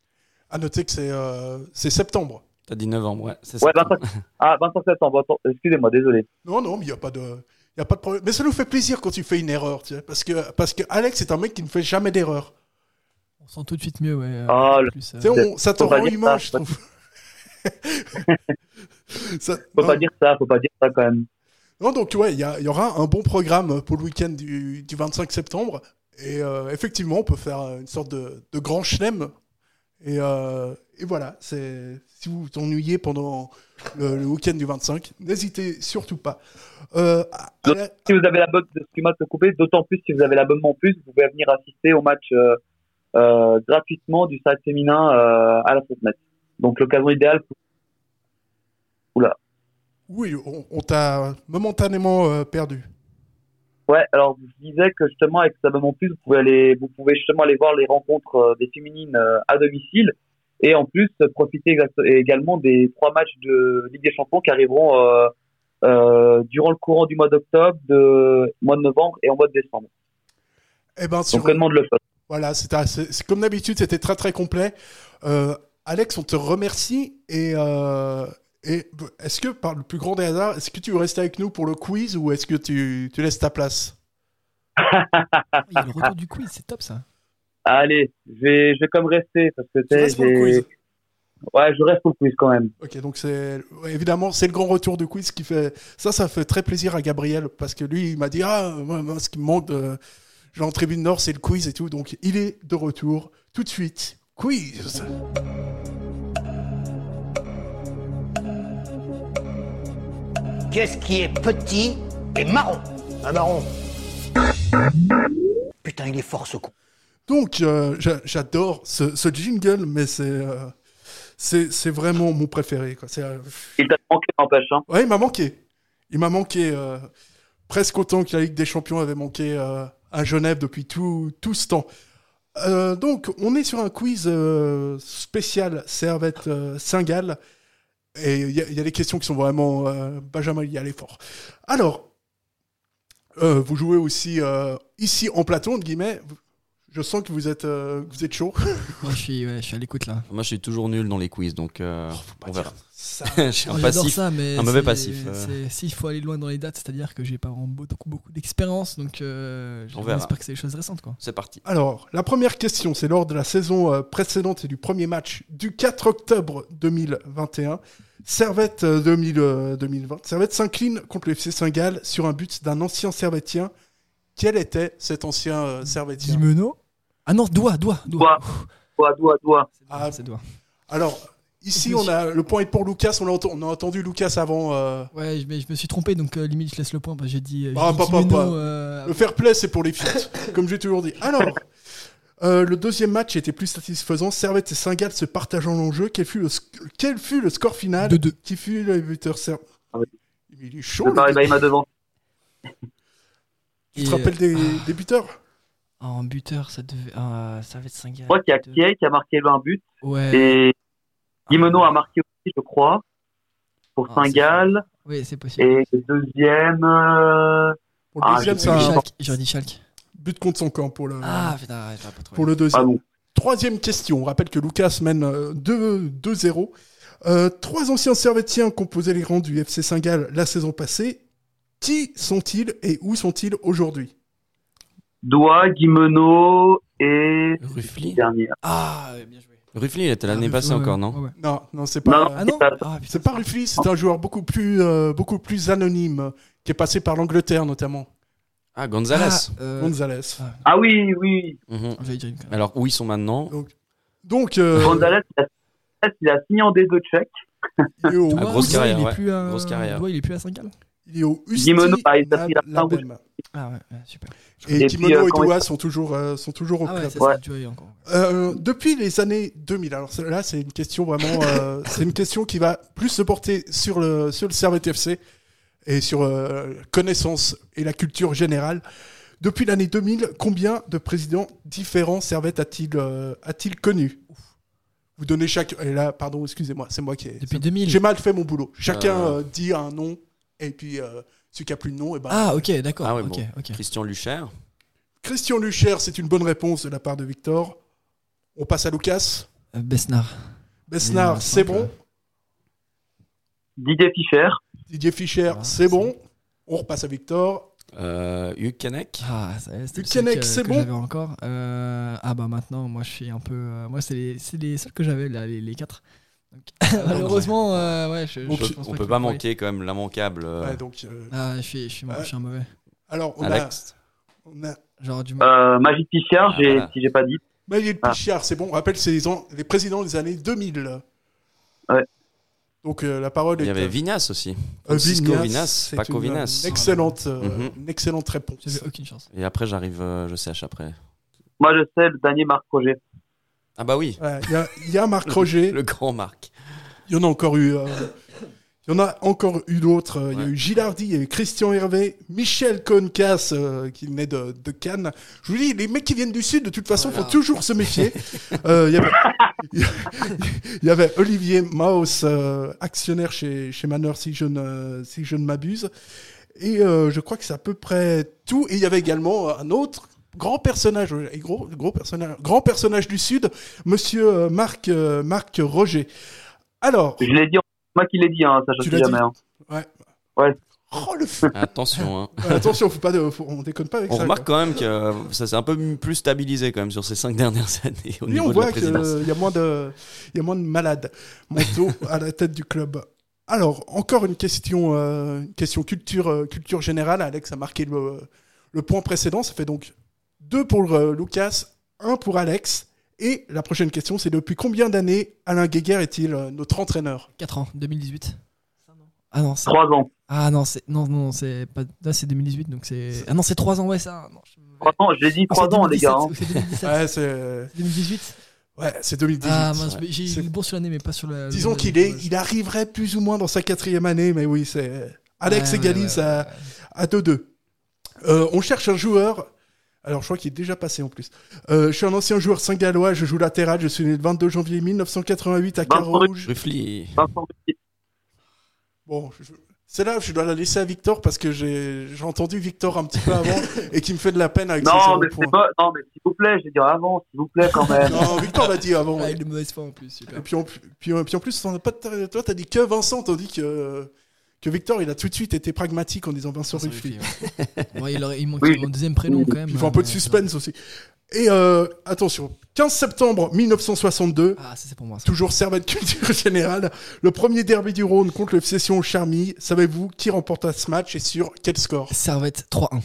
À noter que c'est euh, c'est septembre. T'as dit novembre, ouais. c'est Ouais, ça. [LAUGHS] 25, ah, 25 septembre. Excusez-moi, désolé. Non, non, mais il n'y a pas de. Il y a pas de problème. Mais ça nous fait plaisir quand tu fais une erreur, tu sais, parce que parce que Alex est un mec qui ne fait jamais d'erreur. On sent tout de suite mieux, ouais. en le- plus, euh, on- ça te rend humain, ça, je trouve. [LAUGHS] Ça- Faut pas dire ça, faut pas dire ça quand même. Non, donc ouais, il y, aura un bon programme pour le week-end du, du 25 septembre. Et euh, effectivement, on peut faire une sorte de, de grand chelem. Et, euh, et voilà, c'est si vous vous ennuyez pendant le, le week-end du 25, n'hésitez surtout pas. Euh, à- la- Si vous avez l'abonnement, excuse-moi de couper, d'autant plus si vous avez l'abonnement en plus, vous pouvez venir assister au match gratuitement du site féminin à la Fontenette. Donc l'occasion idéale pour... Oula. oui, on, on t'a momentanément euh, perdu. Ouais, alors je disais que justement avec cet abonnement plus, vous pouvez aller, vous pouvez justement aller voir les rencontres euh, des féminines euh, à domicile et en plus profiter également des trois matchs de Ligue des Champions qui arriveront euh, euh, durant le courant du mois d'octobre, de mois de novembre et en mois de décembre. Eh ben, sur- Donc pleinement de le faire. Voilà, c'est comme d'habitude, c'était très très complet. Euh, Alex, on te remercie et, euh, et est-ce que par le plus grand des hasards, est-ce que tu veux rester avec nous pour le quiz ou est-ce que tu, tu laisses ta place? [LAUGHS] Il y a le retour du quiz, c'est top ça. Allez, je vais, je vais comme rester parce que tu pour le quiz Ouais, je reste pour le quiz quand même. Ok, donc c'est ouais, évidemment c'est le grand retour du quiz qui fait ça, ça fait très plaisir à Gabriel parce que lui il m'a dit ah moi, moi, ce qui me manque genre en tribune nord c'est le quiz et tout donc il est de retour tout de suite quiz. Qu'est-ce qui est petit et marron Un marron. Putain, il est fort ce con. Donc, euh, j'a- j'adore ce, ce jingle, mais c'est euh, c'est c'est vraiment mon préféré. Quoi. Euh, Il t'a manqué, n'empêche. Hein. Ouais, il m'a manqué. Il m'a manqué euh, presque autant que la Ligue des Champions avait manqué euh, à Genève depuis tout, tout ce temps. Euh, donc, on est sur un quiz euh, spécial Servette euh, Saint-Gall. Et il y, a- des questions qui sont vraiment. euh, Benjamin y allait fort. Alors, vous jouez aussi ici en plateau, entre guillemets. Je sens que vous êtes, euh, que vous êtes chaud. [LAUGHS] [LAUGHS] Moi, je suis, ouais, je suis à l'écoute là. Moi, je suis toujours nul dans les quiz, donc euh, on verra. ça. [LAUGHS] je suis Oh, un J'adore passif, ça, mais un mauvais c'est- passif. euh. c'est- S'il faut aller loin dans les dates, c'est-à-dire que j'ai pas vraiment beaucoup, beaucoup d'expérience, donc euh, On verra. j'espère que c'est des choses récentes. Quoi. C'est parti. Alors, la première question, c'est lors de la saison euh, précédente et du premier match du 4 octobre 2021. Servette euh, 2000, euh, 2020. Servette s'incline contre le FC Saint-Gall sur un but d'un ancien Servettien. Quel était cet ancien euh, Servettien Dimeno Ah non, doigt, doigt, doigt. Doigt, doigt, doigt. Ah, c'est doigt. Alors, ici, on a le point est pour Lucas. On a, ent- on a entendu Lucas avant. euh, Ouais, je- mais je me suis trompé, donc euh, limite je laisse le point que j'ai dit. euh, Ah, pas, pas, pas. euh, Le fair play, c'est pour les filles, [LAUGHS] comme j'ai toujours dit. Alors, Euh, le deuxième match était plus satisfaisant. Servette et Saint-Gall se partageant l'enjeu. Quel fut le, quel fut le score final Qui fut le buteur Ser- Il est chaud. Le le Paris m'a devant. Tu te rappelles des, ah. des buteurs? Ah, En buteur, ça devait. ah, ça va être 5 Je crois qu'il y a Kiei qui a marqué un but. Ouais. Et Guimeno a marqué aussi, je crois, pour Ah, Saint-Gall. Oui, c'est possible. Et le deuxième. euh, Pour le ah, deuxième, c'est un- Schalke. But contre son camp pour le, Ah, putain, pas pour le deuxième. Ah bon. Troisième question. On rappelle que Lucas mène euh, 2 2-0. Euh, trois anciens servétiens composaient les rangs du FC Saint-Gall la saison passée. Qui sont-ils et où sont-ils aujourd'hui? Doigt, Guimeno et. Ruffly Dernier. Ah, ouais, bien joué. Ruffly, il était l'année Ruffly, passée ouais, encore, non? ouais. Non, non, c'est pas. non, Ah non c'est pas- Ah, C'est pas Ruffly, c'est un joueur beaucoup plus, euh, beaucoup plus anonyme, qui est passé par l'Angleterre notamment. Ah, Gonzalez. Ah, euh, Gonzalez. Ah oui, oui. Mhm. Alors, où ils sont maintenant? Donc, euh, Gonzalez, il a, signé en D2 tchèque. au, Ah, grosse carrière, il est ouais. plus à... Grosse carrière. Doigt, il est plus à 5 gall il est au Usti Guimeno, ah, il a pris la fin Labem. Ah ouais, ouais, super. Et, Et puis, Kimono euh, et Doua sont toujours, euh, sont toujours au Ah ouais, club. ça, Ouais. encore. Euh, depuis les années 2000, alors là c'est une question vraiment, euh, [LAUGHS] c'est une question qui va plus se porter sur le sur le Servette FC et sur euh, connaissance et la culture générale. Depuis l'année 2000, combien de présidents différents Servette a-t-il euh, a-t-il connu? Vous donnez chaque et là pardon excusez-moi c'est moi qui ai Depuis 2000. j'ai mal fait mon boulot. Chacun Euh. euh, dit un nom et puis euh, celui qui a plus de nom et ben Ah, ok, d'accord. Ah ouais, bon. Christian Lucher. Christian Lucher c'est une bonne réponse de la part de Victor. On passe à Lucas. Euh, Besnard. Besnard, c'est bon? Didier Fischer. Didier Fischer, Ah, c'est bon. On repasse à Victor. Euh, Hugh Kenneck. Ah, Kennec, que- c'est bon? j'avais encore. Euh, ah bah maintenant, moi je suis un peu. euh, moi c'est les, c'est les seuls que j'avais là, les, les quatre. Donc, [LAUGHS] malheureusement, euh, ouais, je, On je peut, pense on pas peut manquer quand même l'immanquable. euh, Ouais, donc, euh, Ah, je suis, je suis, je suis un mauvais. alors, on Alex. a, on a Genre du. Euh, Magic Pichard, Ah, voilà. si j'ai pas dit. Manuel Ah. Pichard, c'est bon. On rappelle, c'est les, an- les présidents des années 2000. Ouais. Donc, euh, la parole Il est. y avait Vignas aussi. euh, Vinas, c'est Paco une, Vinas. Une excellente, euh, Mhm. une excellente réponse. J'avais aucune chance. Et après, j'arrive, euh, je sèche après. Moi, je sais, le dernier Marc Roger. Ah bah oui. Ouais, Il y, a- il y a Marc Roger. Le grand Marc. Il y en a encore eu. euh, il y en a encore eu d'autres. euh, Il y a eu Gilardi, il y a eu Christian Hervé, Michel Concas euh, qui venait de, de Cannes. Je vous dis, les mecs qui viennent du Sud, de toute façon, Voilà. faut toujours se méfier. Euh, Il y avait- il y avait Olivier Maus, euh, actionnaire chez, chez Manor, si je ne, si je ne m'abuse. Et je crois que c'est à peu près tout. Et il y avait également un autre grand personnage, et gros, gros personnage, grand personnage du Sud, monsieur euh, Marc, euh, Marc Roger. Alors, Je l'ai dit, c'est moi qui l'ai dit, hein, ça je sais jamais. dit hein. Ouais. Ouais. Oh le feu Attention. Hein. Ouais, Attention, faut pas de- faut- on déconne pas avec On ça. remarque quoi. quand même que euh, ça s'est un peu plus stabilisé quand même sur ces cinq dernières [LAUGHS] années au Oui, niveau on de voit la présidence. qu'il y a moins de, il y a moins de malades mentaux à la tête du club. Alors, encore une question, euh, une question culture, euh, culture générale. Alex a marqué le, le point précédent. Ça fait donc deux pour euh, Lucas, un pour Alex. Et la prochaine question, c'est depuis combien d'années Alain Guéguer est-il euh, notre entraîneur 4 ans, 2018. Ah non, c'est. Trois ans. Ah non, c'est non non, c'est pas là c'est 2018 donc c'est Ah non, c'est 3 ans ouais ça. Non, je... Trois ans, je l'ai dit, Ou trois c'est ans, les gars. hein. 2017, ou c'est 2017. Ouais, c'est [LAUGHS] 2018 ouais, c'est 2018. Ah Ouais. j'ai C'est- eu le bon sur l'année mais pas sur la Disons qu'il est, il arriverait plus ou moins dans sa quatrième année, mais oui, c'est Alex Ouais, ouais, égalise ouais, à, à 2-2. Euh, on cherche un joueur. Alors, je crois qu'il est déjà passé en plus. Euh, je suis un ancien joueur saint-gallois, je joue latéral, je suis né le 22 janvier 1988 à Carouge. Bon, je- c'est là, je dois la laisser à Victor parce que j'ai j'ai entendu Victor un petit peu avant [LAUGHS] et qui me fait de la peine avec Non, mais points. c'est pas, non, mais s'il vous plaît, je vais dire avant, s'il vous plaît, quand même. Non, Victor l'a dit avant. Avec de mauvaise foi en plus, super. Et puis en, puis, puis en plus, t'en as pas de- toi, t'as dit que Vincent, tandis que, que Victor, il a tout de suite été pragmatique en disant Vincent Ruffi. [LAUGHS] Ouais. il, a, il manque mon deuxième prénom quand même. Il faut un peu de suspense aussi. Et euh, attention, 15 septembre 1962, ah, pour moi, toujours servette culture générale, le premier derby du Rhône contre le Session au Charmy. Savez-vous qui remporta ce match et sur quel score? Servette 3-1.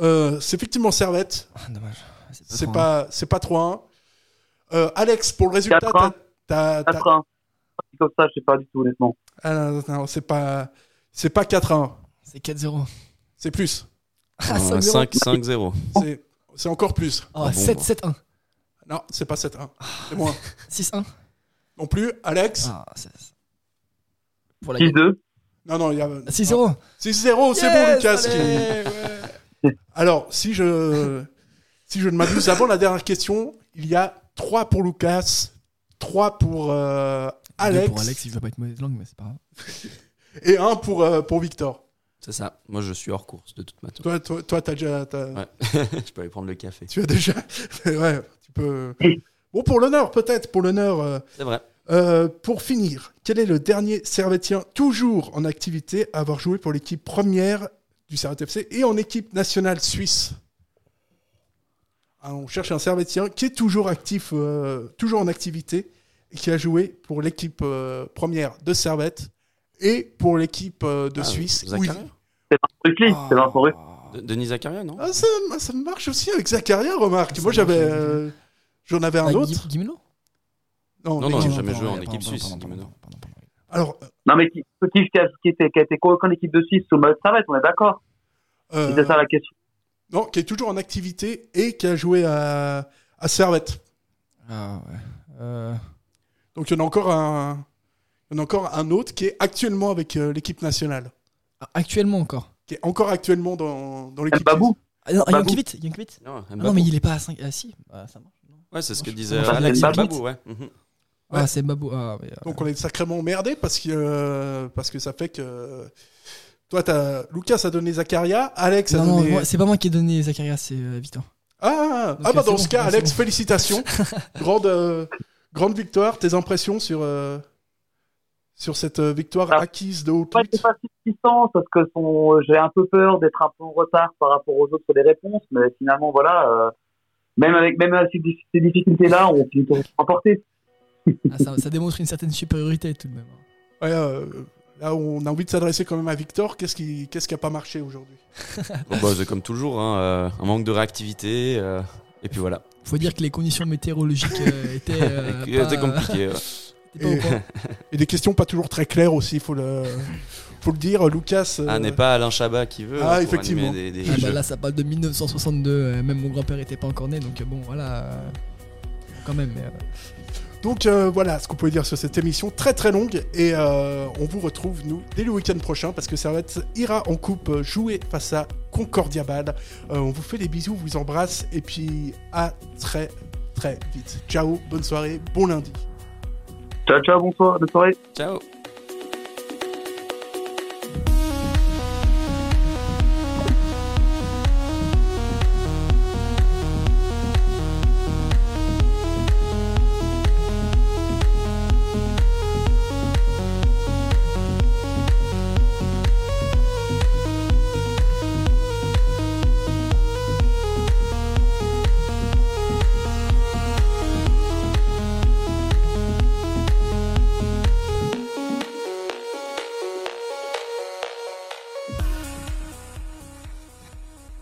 Euh, c'est effectivement Servette. Ah, dommage. C'est pas, pas 3-1. Euh, Alex, pour le résultat, t'as. 4-1 petit comme ça, je sais pas du tout, honnêtement. Ah non, non, non c'est pas, c'est pas 4-1. C'est 4-0. C'est plus. Ah, 5-0. C'est encore plus. Ah, bon, 7-7-1. Non, c'est pas 7-1. C'est moins. [LAUGHS] 6-1. Non plus. Alex 6-2. Non, non, il y a. 6-0. 6-0, c'est yes, bon, Lucas. Qui... ouais. [LAUGHS] Alors, si je, si je ne m'abuse, avant la dernière question, il y a 3 pour Lucas, 3 pour euh, Alex, Pour Alex, il veut pas être mauvaise langue, mais c'est pas grave. [LAUGHS] et 1 pour, euh, pour Victor. C'est ça. Moi, je suis hors course de toute manière. Toi, toi, toi, t'as déjà. Ouais. [LAUGHS] je peux aller prendre le café. Tu as déjà. [LAUGHS] ouais, tu peux. Bon, pour l'honneur, peut-être, pour l'honneur. euh, C'est vrai. euh, pour finir, quel est le dernier Servetien toujours en activité à avoir joué pour l'équipe première du Servette FC et en équipe nationale suisse? Ah, On cherche un Servetien qui est toujours actif, euh, toujours en activité qui a joué pour l'équipe euh, première de Servette et pour l'équipe euh, de Ah, Suisse. Zakaria Oui. C'est Vincent Ruffly, c'est Vincent. De- Denis Zakaria, non? Ah, ça, ça marche aussi avec Zakaria, remarque. Moi, j'avais, euh, j'en avais un Ah, autre. Guimeno? Non, Non, non, j'ai jamais joué en pardon, équipe pardon, suisse. Alors, Non, mais qui, qui, qui, a, qui, était, qui a été convoqué en équipe de Suisse sous le mode Servette, on est d'accord euh, C'était ça la question. non, qui est toujours en activité et qui a joué à, à Servette. Ah ouais. Euh, Donc il y en a encore un, il y en a encore un autre qui est actuellement avec euh, l'équipe nationale, ah, Actuellement encore. qui est encore actuellement dans, dans l'équipe. Babou Ah, non, Babou. Yankovic, Yankovic. Non, Ah non, mais il est pas à 5. Ah si, bah, ça marche. Ouais, c'est ce que disait Enfin, Alex c'est Babou, ouais. Mhm. Ah, c'est Babou. Ah, mais, euh, Donc on est sacrément emmerdé parce que euh, parce que ça fait que toi t'as Lucas a donné Zakaria, Alex a non, non, donné. moi, c'est pas moi qui ai donné Zakaria, c'est euh, Victor. Ah, Donc, ah bah dans bon, ce cas, Alex, bon. félicitations, [LAUGHS] grande euh, grande victoire. Tes impressions sur euh, sur cette euh, victoire Ah. acquise de haute lutte c'est pas satisfaisant parce que son, j'ai un peu peur d'être un peu en retard par rapport aux autres sur les réponses, mais finalement, voilà, euh, même avec même avec ces, dif- ces difficultés-là, on finit par remporter. Ah, ça, ça démontre une certaine supériorité tout de même. Ouais, euh, là, on a envie de s'adresser quand même à Victor. Qu'est-ce qui qu'est-ce qui a pas marché aujourd'hui? Bon, bah, c'est comme toujours, hein, euh, un manque de réactivité. Et puis voilà. Faut dire que les conditions météorologiques euh, [LAUGHS] étaient. euh, C'était pas- compliqué. ouais. [LAUGHS] T'es pas au et, des questions pas toujours très claires aussi, faut le faut le dire. Lucas. euh, Ah, n'est pas Alain Chabat qui veut. Ah, hein, pour effectivement. animer Des, des Ah, bah, jeux. là, ça parle de 1962. euh, même mon grand-père était pas encore né, donc euh, bon, voilà. euh, quand même. mais, euh, Donc euh, voilà ce qu'on pouvait dire sur cette émission très très longue et euh, on vous retrouve nous dès le week-end prochain parce que Servette ira en coupe euh, jouer face à Concordia Bad. Euh, on vous fait des bisous, vous embrasse et puis à très très vite. Ciao, bonne soirée, bon lundi. Ciao, ciao, bonsoir, bonne soirée. Ciao.